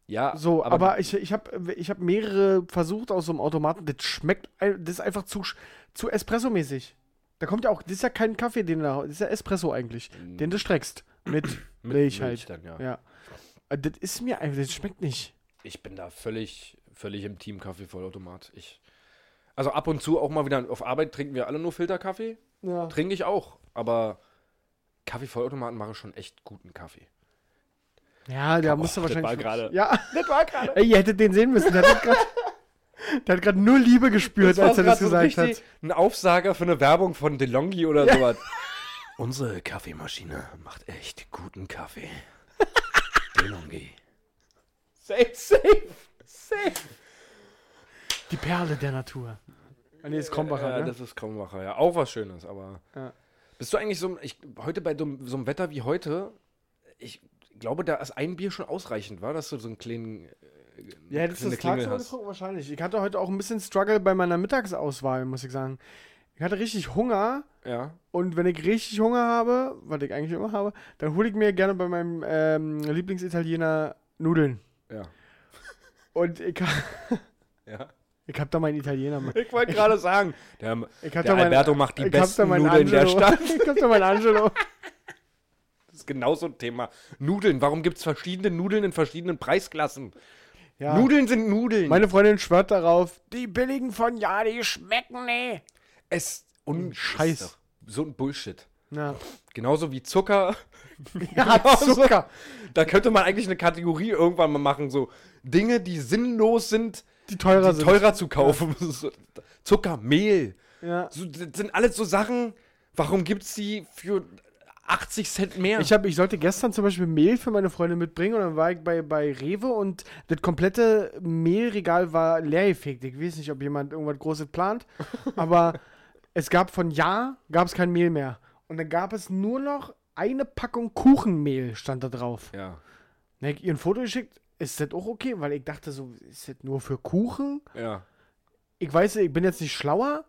Ja, So, aber, ich, ich habe ich hab mehrere versucht aus so einem Automaten. Das schmeckt, das ist einfach zu, zu Espresso-mäßig. Da kommt ja auch, das ist ja kein Kaffee, den du da, das ist ja Espresso eigentlich, den du streckst. Mit, mit Milch halt. dann, ja. Ja. Das ist mir einfach, das schmeckt nicht. Ich bin da völlig, völlig im Team Kaffeevollautomat. Ich, also ab und zu auch mal wieder auf Arbeit trinken wir alle nur Filterkaffee. Ja. Trinke ich auch, aber Kaffeevollautomaten machen schon echt guten Kaffee. Ja, der Oh, musste das wahrscheinlich. war gerade- Ja, Das war gerade. ey, ihr hättet den sehen müssen. Der hat gerade. Der hat gerade nur Liebe gespürt, als er das gesagt hat. Ein Aufsager für eine Werbung von DeLonghi oder sowas. Unsere Kaffeemaschine macht echt guten Kaffee. DeLonghi. Safe, safe, safe. Die Perle der Natur. Ah, nee, ist Krombacher, ja, ne? das ist Krombacher, ja. Auch was Schönes, aber. Ja. Bist du eigentlich so, ich, heute bei so, so einem Wetter wie heute, ich glaube, da ist ein Bier schon ausreichend, war, dass du so einen kleinen. äh, Ja, hättest du kleine das Klingel tagsüber getrunken? Wahrscheinlich. Ich hatte heute auch ein bisschen Struggle bei meiner Mittagsauswahl, muss ich sagen. Ich hatte richtig Hunger Ja. und wenn ich richtig Hunger habe, was ich eigentlich immer habe, dann hole ich mir gerne bei meinem ähm, Lieblingsitaliener Nudeln. Ja. Und ich, Ja. Ich hab da meinen Italiener. Ich wollte gerade sagen, der, der mein- Alberto macht die besten Nudeln der. Stadt. ich hab da meinen Angelo. Das ist genau so ein Thema. Nudeln. Warum gibt es verschiedene Nudeln in verschiedenen Preisklassen? Ja. Nudeln sind Nudeln. Meine Freundin schwört darauf, die billigen von ja, die schmecken nee. es un Scheiß. ist doch So ein Bullshit. Ja, Genauso wie Zucker. ja Genauso. Zucker. Da könnte man eigentlich eine Kategorie irgendwann mal machen. So Dinge, die sinnlos sind, Die teurer die sind. teurer zu kaufen. So, Zucker, Mehl. Ja. So, das sind alles so Sachen, warum gibt's die für 80 Cent mehr? Ich, hab, ich sollte gestern zum Beispiel Mehl für meine Freunde mitbringen und dann war ich bei, bei Rewe und das komplette Mehlregal war leergefegt. Ich weiß nicht, ob jemand irgendwas Großes plant, aber es gab von Jahr gab es kein Mehl mehr. Und dann gab es nur noch eine Packung Kuchenmehl, stand da drauf. ja. Dann hab ich ihr ein Foto geschickt, ist das auch okay? Weil ich dachte so, ist das nur für Kuchen? Ja. Ich weiß, ich bin jetzt nicht schlauer,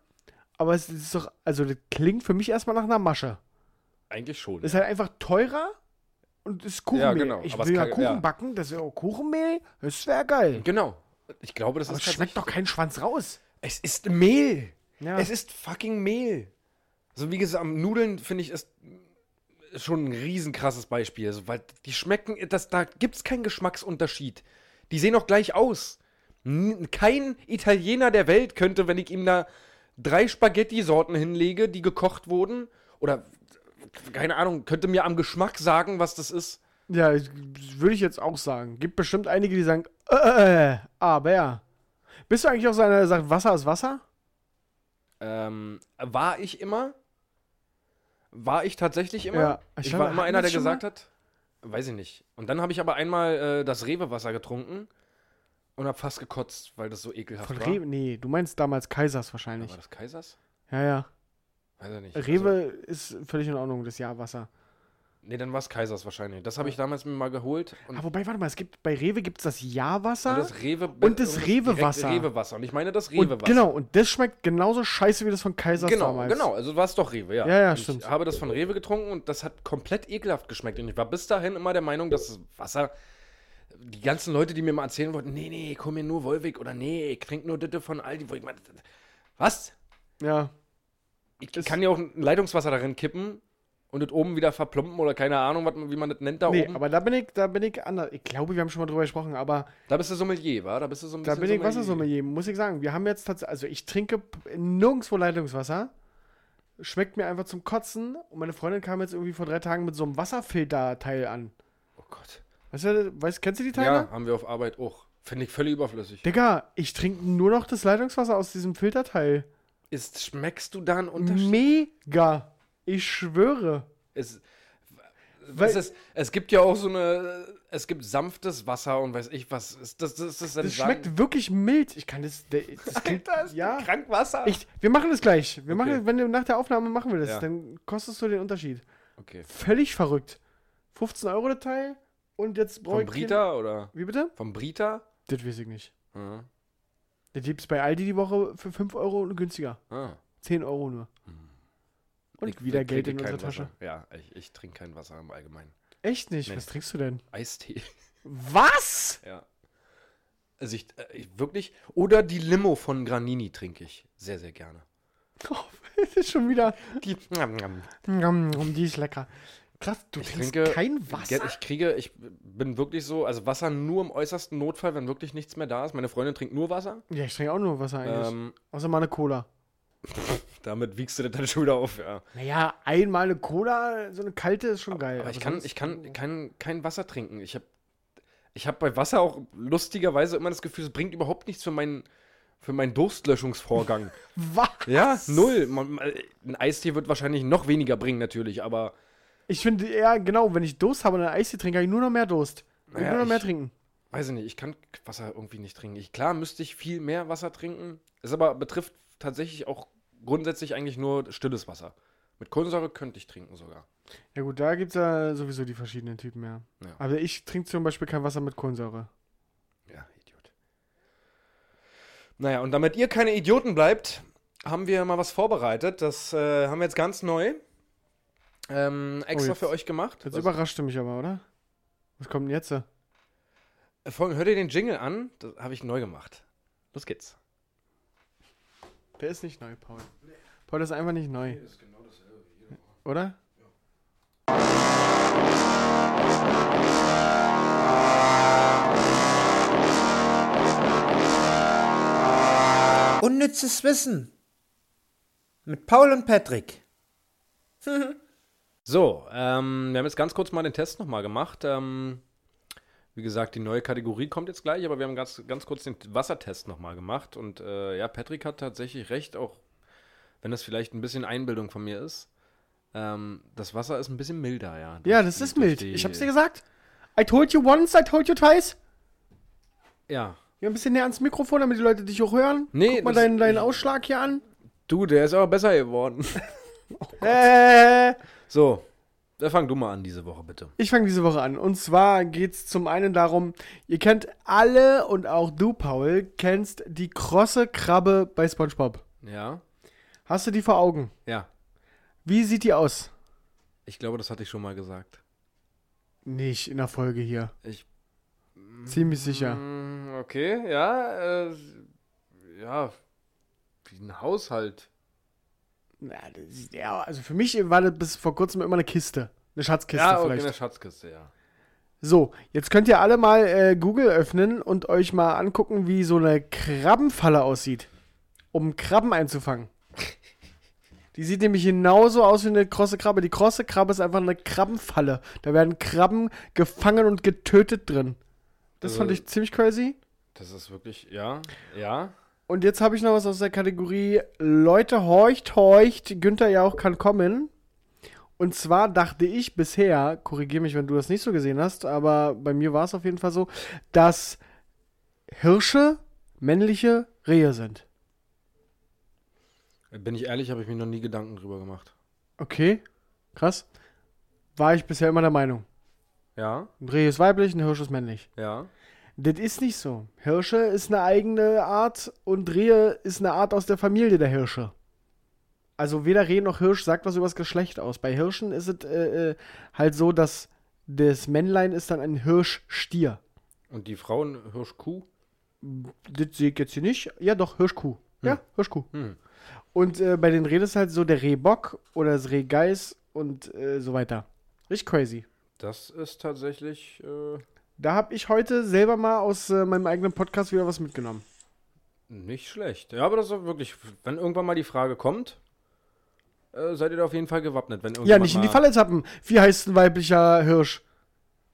aber es ist doch, also das klingt für mich erstmal nach einer Masche. Eigentlich schon. Ist halt einfach teurer und ist Kuchenmehl. genau, Ich aber will ja kann- Kuchen ja. backen, das ist ja auch Kuchenmehl, das wäre geil. Genau. Ich glaube, das Aber ist es schmeckt doch kein Schwanz raus. Es ist Mehl. Ja. Es ist fucking Mehl. Also wie gesagt, Nudeln finde ich ist schon ein riesenkrasses Beispiel. Also, weil die schmecken, das, da gibt es keinen Geschmacksunterschied. Die sehen auch gleich aus. Kein Italiener der Welt könnte, wenn ich ihm da drei Spaghetti-Sorten hinlege, die gekocht wurden, oder keine Ahnung, könnte mir am Geschmack sagen, was das ist. Ja, ich- würde ich jetzt auch sagen. Gibt bestimmt einige, die sagen, äh, aber. Bist du eigentlich auch so einer, der sagt, Wasser ist Wasser? Ähm, war ich immer? War ich tatsächlich immer? Ja, ich, ich war immer einer, der gesagt hat, weiß ich nicht. Und dann habe ich aber einmal äh, das Rewe-Wasser getrunken und habe fast gekotzt, weil das so ekelhaft Von war. Rewe? Nee, du meinst damals Kaisers Ja, wahrscheinlich. War das Kaisers? Ja, ja. Weiß ich nicht. Rewe Also, ist völlig in Ordnung, das Jahrwasser. Nee, dann war es Kaisers wahrscheinlich. Das habe ich damals mir mal geholt. Und, Aber wobei, warte mal, es gibt, bei Rewe gibt es das Jahrwasser. und das Rewe Und das Rewe-Wasser. Rewe-Wasser. Und ich meine das Rewe-Wasser. genau, und das schmeckt genauso scheiße wie das von Kaisers Genau, damals. genau. Also war es doch Rewe, ja. Ja, ja, Und stimmt. Ich habe das von Rewe getrunken und das hat komplett ekelhaft geschmeckt. Und ich war bis dahin immer der Meinung, dass das Wasser. Die ganzen Leute, die mir mal erzählen wollten, nee, nee, ich hol mir nur Wolwig oder nee, ich trinke nur Ditte von Aldi. Wo ich meine, was? Ja. Ich kann ja auch ein Leitungswasser darin kippen und das oben wieder verplumpen oder keine Ahnung, was, wie man das nennt da Nee, oben. aber da bin ich, da bin ich anders. Ich glaube, wir haben schon mal drüber gesprochen, aber da bist du Sommelier, wa? Da bist du so ein da bin ich Wassersommelier, muss ich sagen. Wir haben jetzt tatsächlich, also ich trinke nirgendwo Leitungswasser. Schmeckt mir einfach zum Kotzen. Und meine Freundin kam jetzt irgendwie vor drei Tagen mit so einem Wasserfilterteil an. Oh Gott. Weißt du, weißt, kennst du die Teile? Ja, haben wir auf Arbeit auch. Finde ich völlig überflüssig. Digga, ich trinke nur noch das Leitungswasser aus diesem Filterteil. Ist, schmeckst du da einen Unterschied? Mega. Ich schwöre. Es, Weil- es, ist, es gibt ja auch so eine. Es gibt sanftes Wasser und weiß ich was. Ist das, das, das, Das schmeckt wirklich mild. Ich kann das. das klingt, ja. Krankwasser. Ich, wir machen das gleich. Wir Okay. machen, wenn du nach der Aufnahme machen wir das, Ja. dann kostest du den Unterschied. okay. Völlig verrückt. 15 Euro der Teil und jetzt brauche Vom ich. kein- Brita oder? Wie bitte? Vom Brita? Das weiß ich nicht. Ja. Das gibt's bei Aldi die Woche für 5 Euro und günstiger. Ah. 10 Euro nur. Und Ich- wieder ich Geld in kein Tasche. Wasser. Ja, ich, ich trinke kein Wasser im Allgemeinen. Echt nicht? Nee. Was trinkst du denn? Eistee. Was? Ja. Also ich, äh, ich wirklich. Oder die Limo von Granini trinke ich sehr, sehr gerne. Oh, das ist schon wieder. Die. Die ist lecker. Krass, du Ich trinkst trinke kein Wasser? Ich kriege, ich bin wirklich so, also Wasser nur im äußersten Notfall, wenn wirklich nichts mehr da ist. Meine Freundin trinkt nur Wasser. Ja, ich trinke auch nur Wasser eigentlich. Ähm, Außer mal eine Cola. Damit wiegst du das dann schon wieder auf, ja. Naja, einmal eine Cola, so eine kalte ist schon geil. Aber ich aber kann, ich kann kein, kein Wasser trinken. Ich habe ich hab bei Wasser auch lustigerweise immer das Gefühl, es bringt überhaupt nichts für meinen, für meinen Durstlöschungsvorgang. Was? ja, null. Man, ein Eistee wird wahrscheinlich noch weniger bringen, natürlich, aber Ich finde eher, genau, wenn ich Durst habe und einen Eistee trinke, habe ich nur noch mehr Durst. Ich Naja, nur noch mehr ich- trinken. weiß ich nicht, ich kann Wasser irgendwie nicht trinken. Ich, klar müsste ich viel mehr Wasser trinken. Es aber betrifft tatsächlich auch grundsätzlich eigentlich nur stilles Wasser. Mit Kohlensäure könnte ich trinken sogar. Ja gut, da gibt es ja sowieso die verschiedenen Typen, ja. Ja. Aber ich trinke zum Beispiel kein Wasser mit Kohlensäure. Ja, Idiot. Naja, und damit ihr keine Idioten bleibt, haben wir mal was vorbereitet. Das äh, haben wir jetzt ganz neu ähm, extra jetzt- für euch gemacht. Jetzt Was- überraschte mich aber, oder? Was kommt denn jetzt? Äh, Folgen- Hört ihr den Jingle an? Das habe ich neu gemacht. Los geht's. Der ist nicht neu, Paul. Paul ist einfach nicht neu. Oder? Unnützes Wissen. Mit Paul und Patrick. So, ähm, wir haben jetzt ganz kurz mal den Test nochmal gemacht. Ähm, wie gesagt, die neue Kategorie kommt jetzt gleich, aber wir haben ganz, ganz kurz den Wassertest nochmal gemacht. Und äh, ja, Patrick hat tatsächlich recht, auch wenn das vielleicht ein bisschen Einbildung von mir ist. Ähm, das Wasser ist ein bisschen milder, ja. Ja, das ist mild. die- Ich hab's dir gesagt. I told you once, I told you twice. Ja. Ja, ein bisschen näher ans Mikrofon, damit die Leute dich auch hören. Nee, Guck mal deinen, deinen Ausschlag hier an. Du, der ist aber besser geworden. Äh, so, dann fang du mal an diese Woche, bitte. ich fange diese Woche an. Und zwar geht's zum einen darum, ihr kennt alle und auch du, Paul, kennst die krosse Krabbe bei SpongeBob. Ja? Hast du die vor Augen? Ja. Wie sieht die aus? Ich glaube, das hatte ich schon mal gesagt. Nicht in der Folge hier. Ich. Ziemlich sicher. Mm, Okay, ja. Äh, ja. Wie ein Haushalt. Na, das ist, ja, also für mich war das bis vor kurzem immer eine Kiste. Eine Schatzkiste ja, okay, vielleicht. eine Schatzkiste, ja. So, jetzt könnt ihr alle mal äh, Google öffnen und euch mal angucken, wie so eine Krabbenfalle aussieht. Um Krabben einzufangen. Die sieht nämlich genauso aus wie eine krosse Krabbe. Die krosse Krabbe ist einfach eine Krabbenfalle. Da werden Krabben gefangen und getötet drin. Das Also- fand ich ziemlich crazy. Das ist wirklich, ja, ja. Und jetzt habe ich noch was aus der Kategorie Leute horcht, horcht, Günther Jauch kann kommen. Und zwar dachte ich bisher, korrigiere mich, wenn du das nicht so gesehen hast, aber bei mir war es auf jeden Fall so, dass Hirsche männliche Rehe sind. Bin ich ehrlich, habe ich mir noch nie Gedanken drüber gemacht. Okay, krass. War ich bisher immer der Meinung. Ja, Ein Reh ist weiblich, ein Hirsch ist männlich. ja. Das ist nicht so. Hirsche ist eine eigene Art und Rehe ist eine Art aus der Familie der Hirsche. Also weder Reh noch Hirsch sagt was über das Geschlecht aus. Bei Hirschen ist es äh, äh, halt so, dass das Männlein ist dann ein Hirschstier. Und die Frauen Hirschkuh? Das sehe ich jetzt hier nicht. Ja, doch, Hirschkuh. Ja, Hirschkuh. Hm. Und äh, bei den Rehen ist halt so der Rehbock oder das Rehgeiß und äh, so weiter. Richtig crazy. Das ist tatsächlich, äh, Da habe ich heute selber mal aus äh, meinem eigenen Podcast wieder was mitgenommen. nicht schlecht. Ja, aber das ist wirklich, wenn irgendwann mal die Frage kommt, äh, seid ihr da auf jeden Fall gewappnet. Wenn Ja, nicht in die Falle tappen. Wie heißt ein weiblicher Hirsch?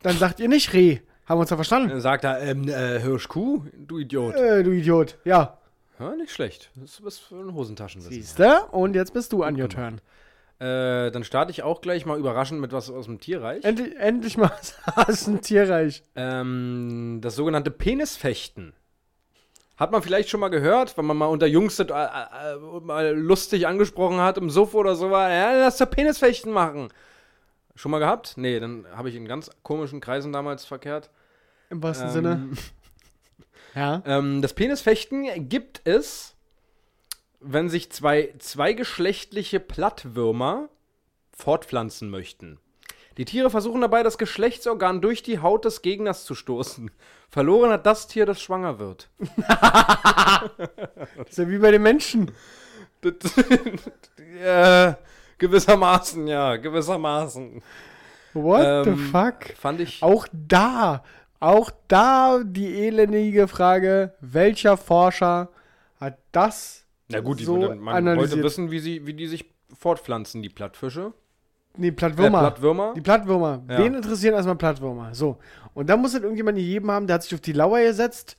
Dann sagt ihr nicht Reh. Haben wir uns ja verstanden? Dann sagt er, ähm, äh, Hirschkuh, du Idiot. Äh, du Idiot. Ja. Ja, nicht schlecht. Das ist für ein Hosentaschenwissen. Siehste? Und jetzt bist du an your turn. Äh, dann starte ich auch gleich mal überraschend mit was aus dem Tierreich. Endlich, endlich mal hast ein Tierreich. Ähm, das sogenannte Penisfechten. Hat man vielleicht schon mal gehört, wenn man mal unter Jungs das, äh, äh, mal lustig angesprochen hat im Suff oder so war, ja, lass doch Penisfechten machen. Schon mal gehabt? Nee, dann habe ich in ganz komischen Kreisen damals verkehrt. Im wahrsten Ähm, Sinne. Ja. Ähm, das Penisfechten gibt es, wenn sich zwei zweigeschlechtliche Plattwürmer fortpflanzen möchten. Die Tiere versuchen dabei, das Geschlechtsorgan durch die Haut des Gegners zu stoßen. Verloren hat das Tier, das schwanger wird. Das ist ja wie bei den Menschen. äh, gewissermaßen, ja, gewissermaßen. What the Ähm, fuck? Fand ich. Auch da, auch da die elendige Frage, welcher Forscher hat das Na gut, die, so man, analysiert? wollte wissen, wie, sie, wie die sich fortpflanzen, die Plattfische. Nee, Äh, Plattwürmer. Plattwürmer. Die Plattwürmer. Ja. Wen interessieren erstmal Plattwürmer? So. Und dann muss es irgendjemand gegeben haben, der hat sich auf die Lauer gesetzt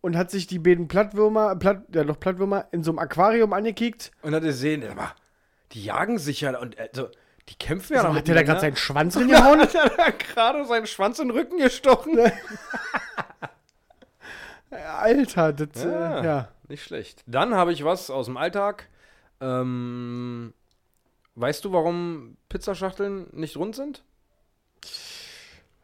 und hat sich die beiden Plattwürmer, Platt, ja doch Plattwürmer, in so einem Aquarium angekickt. Und hat gesehen, die jagen sich ja und also, die kämpfen ja noch hat der da gerade miteinander. seinen Schwanz reingehauen? Hat er da gerade seinen Schwanz in den Rücken gestochen? Alter, das, Ja. Äh, ja. Nicht schlecht. Dann habe ich was aus dem Alltag. Ähm, weißt du, warum Pizzaschachteln nicht rund sind?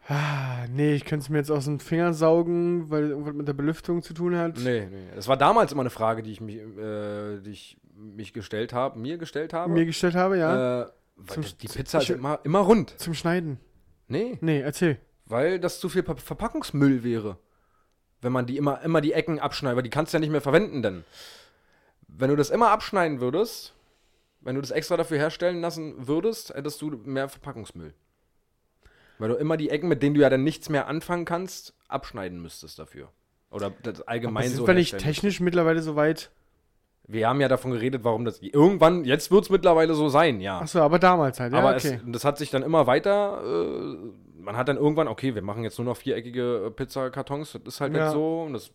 Ah, nee, ich könnte es mir jetzt aus den Fingern saugen, weil irgendwas mit der Belüftung zu tun hat. Nee, nee. Das war damals immer eine Frage, die ich mich, äh, die ich mich gestellt habe, mir gestellt habe. Mir gestellt habe, ja. Äh, weil die Pizza ich- ist immer, immer rund. Zum Schneiden. Nee, Nee, erzähl. weil das zu viel Ver Verpackungsmüll wäre. Wenn man die immer, immer die Ecken abschneidet, weil die kannst du ja nicht mehr verwenden dann. Wenn du das immer abschneiden würdest, wenn du das extra dafür herstellen lassen würdest, hättest du mehr Verpackungsmüll. Weil du immer die Ecken, mit denen du ja dann nichts mehr anfangen kannst, abschneiden müsstest dafür. Oder das allgemein sind so wir nicht herstellen technisch mittlerweile so weit? Wir haben ja davon geredet, warum das. Irgendwann, jetzt wird es mittlerweile so sein, ja. Achso, aber damals halt, ja, Aber okay. es, das hat sich dann immer weiter. Äh, man hat dann irgendwann, okay, wir machen jetzt nur noch viereckige äh, Pizzakartons, das ist halt Ja. jetzt so. Und das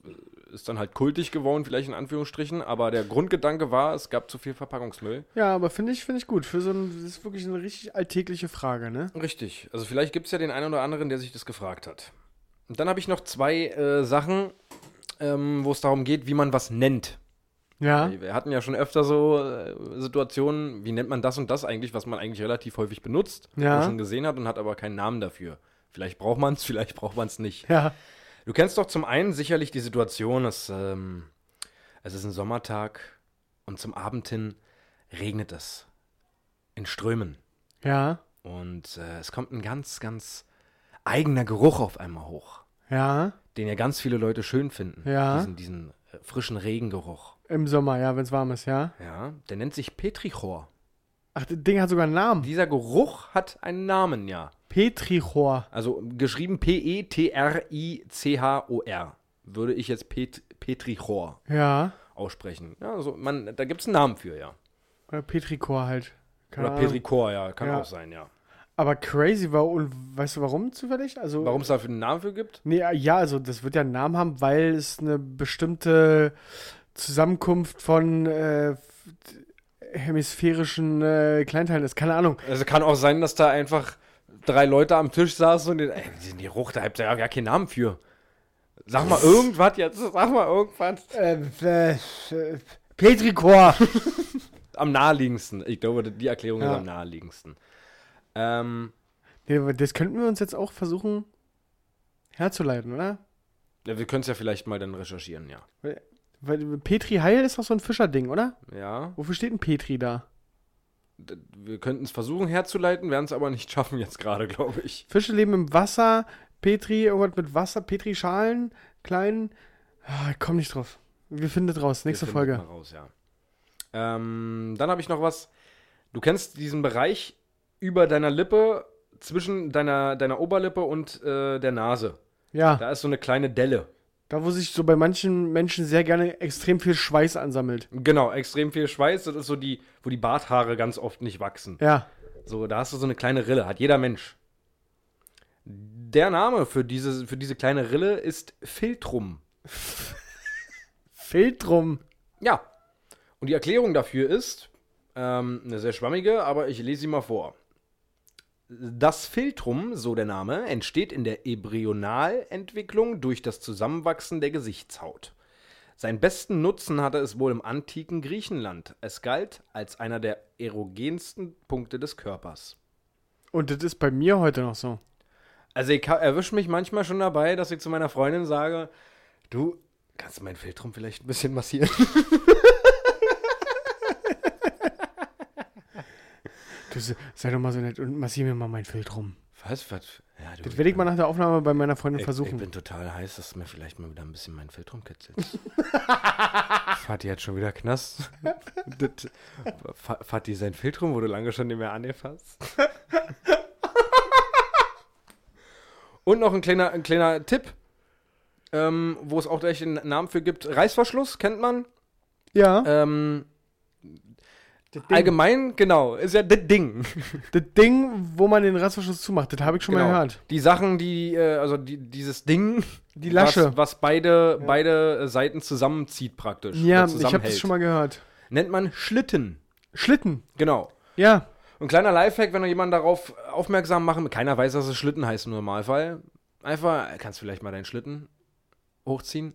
ist dann halt kultig geworden, vielleicht in Anführungsstrichen, aber der Grundgedanke war, es gab zu viel Verpackungsmüll. Ja, aber finde ich, finde ich gut. Für so ein, das ist wirklich eine richtig alltägliche Frage, ne? Richtig. Also vielleicht gibt es ja den einen oder anderen, der sich das gefragt hat. Und dann habe ich noch zwei äh, Sachen, ähm, wo es darum geht, wie man was nennt. Ja. Wir hatten ja schon öfter so äh, Situationen, wie nennt man das und das eigentlich, was man eigentlich relativ häufig benutzt, Ja. schon gesehen hat und hat aber keinen Namen dafür. Vielleicht braucht man es, vielleicht braucht man es nicht. Ja. Du kennst doch zum einen sicherlich die Situation, dass ähm, es ist ein Sommertag und zum Abend hin regnet es in Strömen. Ja. Und äh, es kommt ein ganz, ganz eigener Geruch auf einmal hoch, Ja. den ja ganz viele Leute schön finden. Ja. Diesen, diesen äh, frischen Regengeruch. Im Sommer, ja, wenn es warm ist, ja. Ja, der nennt sich Petrichor. Ach, das Ding hat sogar einen Namen. Dieser Geruch hat einen Namen, ja. Petrichor. Also geschrieben P-E-T-R-I-C-H-O-R. Würde ich jetzt Pet Petrichor Ja. aussprechen. Ja, also man, da gibt es einen Namen für, ja. Oder Petrichor halt. Keine Oder Ahnung. Petrichor, ja, kann Ja. auch sein, ja. Aber crazy war, und weißt du warum zufällig? Also, Warum es dafür einen Namen für gibt? Nee, ja, also das wird ja einen Namen haben, weil es eine bestimmte Zusammenkunft von äh, hemisphärischen äh, Kleinteilen ist. Keine Ahnung. Also kann auch sein, dass da einfach drei Leute am Tisch saßen und den, ey, die, die Ruch, da habt ihr ja gar keinen Namen für. Sag mal irgendwas jetzt, sag mal irgendwas. Äh, äh, Petrichor. Am naheliegendsten. Ich glaube, die Erklärung Ja. ist am naheliegendsten. Ähm, das könnten wir uns jetzt auch versuchen herzuleiten, oder? ja, wir können es ja vielleicht mal dann recherchieren, ja. Weil Petri Heil ist doch so ein Fischerding, oder? Ja, Wofür steht ein Petri da? wir könnten es versuchen herzuleiten, werden es aber nicht schaffen jetzt gerade, glaube ich. Fische leben im Wasser. Petri, irgendwas mit Wasser. Petri-Schalen, kleinen. Ah, ich komm nicht drauf. Wir finden das raus. Nächste Folge. raus, ja. Ähm, dann habe ich noch was. Du kennst diesen Bereich über deiner Lippe, zwischen deiner, deiner Oberlippe und äh, der Nase. Ja, Da ist so eine kleine Delle. Da wo sich so bei manchen Menschen sehr gerne extrem viel Schweiß ansammelt. Genau, extrem viel Schweiß. Das ist so die, wo die Barthaare ganz oft nicht wachsen. Ja. So, da hast du so eine kleine Rille, hat jeder Mensch. Der Name für diese, für diese kleine Rille ist Filtrum. Filtrum. Ja. Und die Erklärung dafür ist ähm, eine sehr schwammige, aber ich lese sie mal vor. Das Filtrum, so der Name, entsteht in der Embryonalentwicklung durch das Zusammenwachsen der Gesichtshaut. Seinen besten Nutzen hatte es wohl im antiken Griechenland. Es galt als einer der erogensten Punkte des Körpers. Und das ist bei mir heute noch so. Also ich erwische mich manchmal schon dabei, dass ich zu meiner Freundin sage, du, kannst du mein Filtrum vielleicht ein bisschen massieren? Du, se- sei doch mal so nett und massier mir mal mein Filtrum. Was? Was? Ja, du, Das werde ich mal nach der Aufnahme bei meiner Freundin ich, versuchen. Ich bin total heiß, dass du mir vielleicht mal wieder ein bisschen mein Filtrum kitzelst. Fati hat schon wieder Knast. das, Fa- Fati, sein Filtrum wurde lange schon nicht mehr angefasst. Und noch ein kleiner, ein kleiner Tipp, ähm, wo es auch gleich einen Namen für gibt. Reißverschluss kennt man. ja. Ähm, das, allgemein, genau, ist ja das Ding. das Ding, wo man den Reißverschluss zumacht, das habe ich schon mal Genau. gehört. Die Sachen, die, äh, also die, dieses Ding, Die Lasche. was, was beide, beide Seiten zusammenzieht praktisch. ja, ich habe das schon mal gehört. Nennt man Schlitten. Schlitten. Genau. Ja. Ein kleiner Lifehack, wenn du jemanden darauf aufmerksam machen, keiner weiß, dass es Schlitten heißt im Normalfall. Einfach, kannst du vielleicht mal deinen Schlitten hochziehen?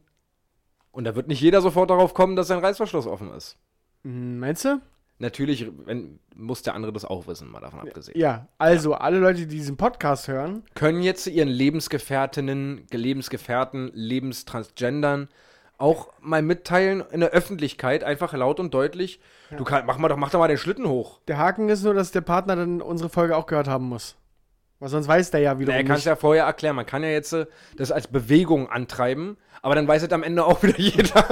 Und da wird nicht jeder sofort darauf kommen, dass sein Reißverschluss offen ist. Hm, Meinst du? Natürlich wenn, muss der andere das auch wissen, mal davon abgesehen. Ja. Also, alle Leute, die diesen Podcast hören, können jetzt ihren Lebensgefährtinnen, Lebensgefährten, Lebenstransgendern auch mal mitteilen in der Öffentlichkeit, einfach laut und deutlich. Du kann, mach mal doch, mach doch mal den Schlitten hoch. der Haken ist nur, dass der Partner dann unsere Folge auch gehört haben muss. Weil sonst weiß der ja Na, wiederum er kann es ja vorher erklären. Man kann ja jetzt äh, das als Bewegung antreiben, aber dann weiß es am Ende auch wieder jeder.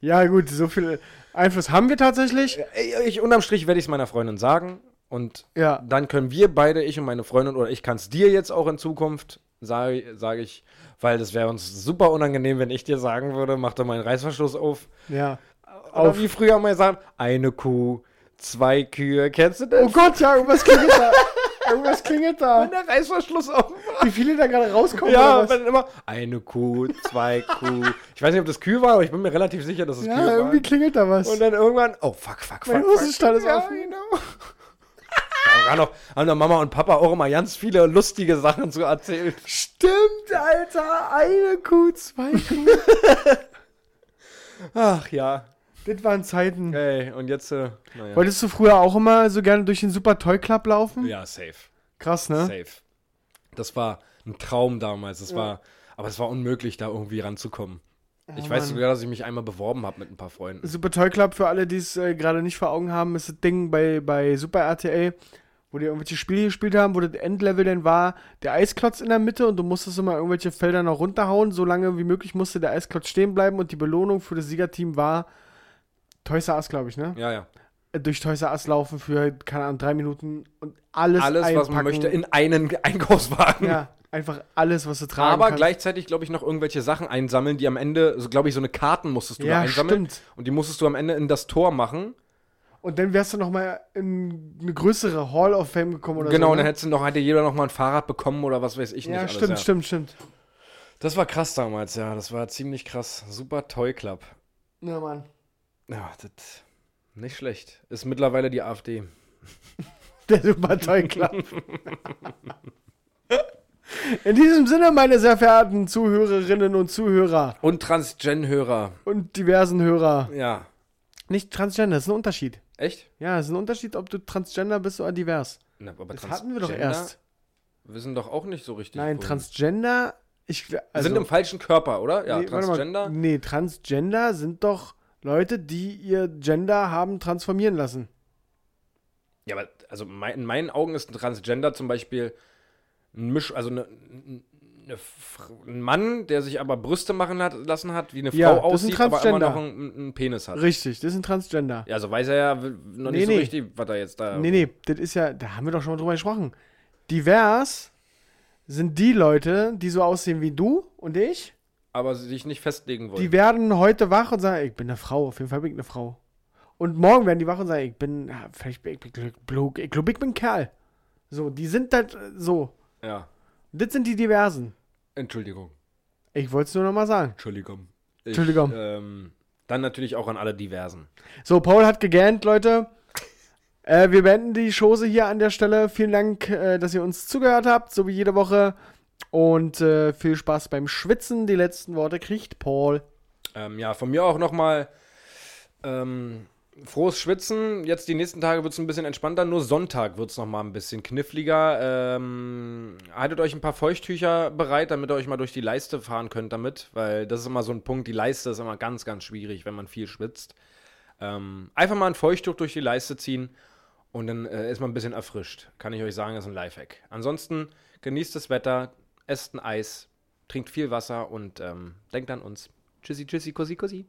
Ja, gut, so viel Einfluss haben wir tatsächlich. ich, unterm Strich werde ich es meiner Freundin sagen und Ja. dann können wir beide, ich und meine Freundin, oder ich kann es dir jetzt auch in Zukunft, sage sag ich, weil das wäre uns super unangenehm, wenn ich dir sagen würde, mach doch mal einen Reißverschluss auf. Ja. Oder Auf. wie früher mal sagen, eine Kuh, zwei Kühe, kennst du das? Oh Gott, ja, was klingt da? Irgendwas klingelt da. Wenn der Reißverschluss offen war. Wie viele da gerade rauskommen Ja, wenn immer eine Kuh, zwei Kuh. Ich weiß nicht, ob das Kühe war, aber ich bin mir relativ sicher, dass es Ja, Kühe irgendwie waren. klingelt da was. Und dann irgendwann, oh fuck, fuck, fuck. Mein fuck. Hosenstall ist ja, offen. Genau. Da haben doch, haben doch Mama und Papa auch immer ganz viele lustige Sachen zu erzählen. Stimmt, Alter. Eine Kuh, zwei Kuh. Ach ja. Das waren Zeiten. Ey, und jetzt, äh, naja. Wolltest du früher auch immer so gerne durch den Super Toy Club laufen? Ja, safe. Krass, ne? Safe. Das war ein Traum damals. Das war, aber es war unmöglich, da irgendwie ranzukommen. ich weiß Mann. sogar, dass ich mich einmal beworben habe mit ein paar Freunden. Super Toy Club, für alle, die es äh, gerade nicht vor Augen haben, ist das Ding bei, bei Super RTL, wo die irgendwelche Spiele gespielt haben, wo das Endlevel dann war, der Eisklotz in der Mitte und du musstest immer irgendwelche Felder noch runterhauen. So lange wie möglich musste der Eisklotz stehen bleiben und die Belohnung für das Siegerteam war Toys R Us, glaube ich, ne? Ja, ja. Äh, Durch Toys R Us laufen für, keine Ahnung, drei Minuten und alles Alles, was man einpacken. möchte, in einen Einkaufswagen. Ja, einfach alles, was du tragen Aber kannst. gleichzeitig, glaube ich, noch irgendwelche Sachen einsammeln, die am Ende, so glaube ich, so eine Karten musstest du Ja, da einsammeln. stimmt. Und die musstest du am Ende in das Tor machen. Und dann wärst du noch mal in eine größere Hall of Fame gekommen oder genau, so. und dann ne? hättest du noch, hätte jeder noch mal ein Fahrrad bekommen oder was weiß ich nicht. Ja, alles, stimmt, ja. stimmt, stimmt. Das war krass damals, ja. Das war ziemlich krass. Super Toy Club. Ja, Mann. Ja, das nicht schlecht. Ist mittlerweile die AfD. Der Club. In diesem Sinne, meine sehr verehrten Zuhörerinnen und Zuhörer Und Transgen-Hörer. und diversen Hörer. Ja. Nicht Transgender, das ist ein Unterschied. Echt? Ja, es ist ein Unterschied, ob du Transgender bist oder divers. Na, aber Das hatten wir doch erst. Wissen doch auch nicht so richtig. Nein. Transgender, ich also, sind im falschen Körper, oder? Ja, nee, Transgender. Mal, nee, Transgender sind doch Leute, die ihr Gender haben transformieren lassen. Ja, aber also mein, in meinen Augen ist ein Transgender zum Beispiel ein Misch, also eine, eine, ein Mann, der sich aber Brüste machen hat, lassen hat, wie eine Frau Ja, ist ein aussieht, aber immer noch einen, einen Penis hat. Richtig, das ist ein Transgender. Ja, also weiß er ja noch nicht Nee, so nee. richtig, was er jetzt da. Nee, nee, das ist ja, da haben wir doch schon mal drüber gesprochen. Divers sind die Leute, die so aussehen wie du und ich. Aber sich nicht festlegen wollen. Die werden heute wach und sagen, ich bin eine Frau, auf jeden Fall bin ich eine Frau. Und morgen werden die wach und sagen, ich bin, ja, vielleicht bin ich, ich, glaub- ich glaube, ich bin ein Kerl. So, die sind das so. ja. Das sind die Diversen. Entschuldigung. Ich wollte es nur noch mal sagen. Entschuldigung. Ich, Entschuldigung. Ähm, dann natürlich auch an alle Diversen. So, Paul hat gegähnt, Leute. Äh, wir beenden die Chose hier an der Stelle. Vielen Dank, äh, dass ihr uns zugehört habt, so wie jede Woche. Und äh, viel Spaß beim Schwitzen. Die letzten Worte kriegt Paul. Ähm, ja, von mir auch nochmal ähm, frohes Schwitzen. Jetzt die nächsten Tage wird es ein bisschen entspannter. Nur Sonntag wird es nochmal ein bisschen kniffliger. Ähm, haltet euch ein paar Feuchttücher bereit, damit ihr euch mal durch die Leiste fahren könnt damit. Weil das ist immer so ein Punkt. Die Leiste ist immer ganz, ganz schwierig, wenn man viel schwitzt. Ähm, einfach mal ein Feuchttuch durch die Leiste ziehen und dann äh, ist man ein bisschen erfrischt. Kann ich euch sagen, das ist ein Lifehack. Ansonsten genießt das Wetter, esst ein Eis, trinkt viel Wasser und ähm, denkt an uns. Tschüssi, tschüssi, kussi, kussi.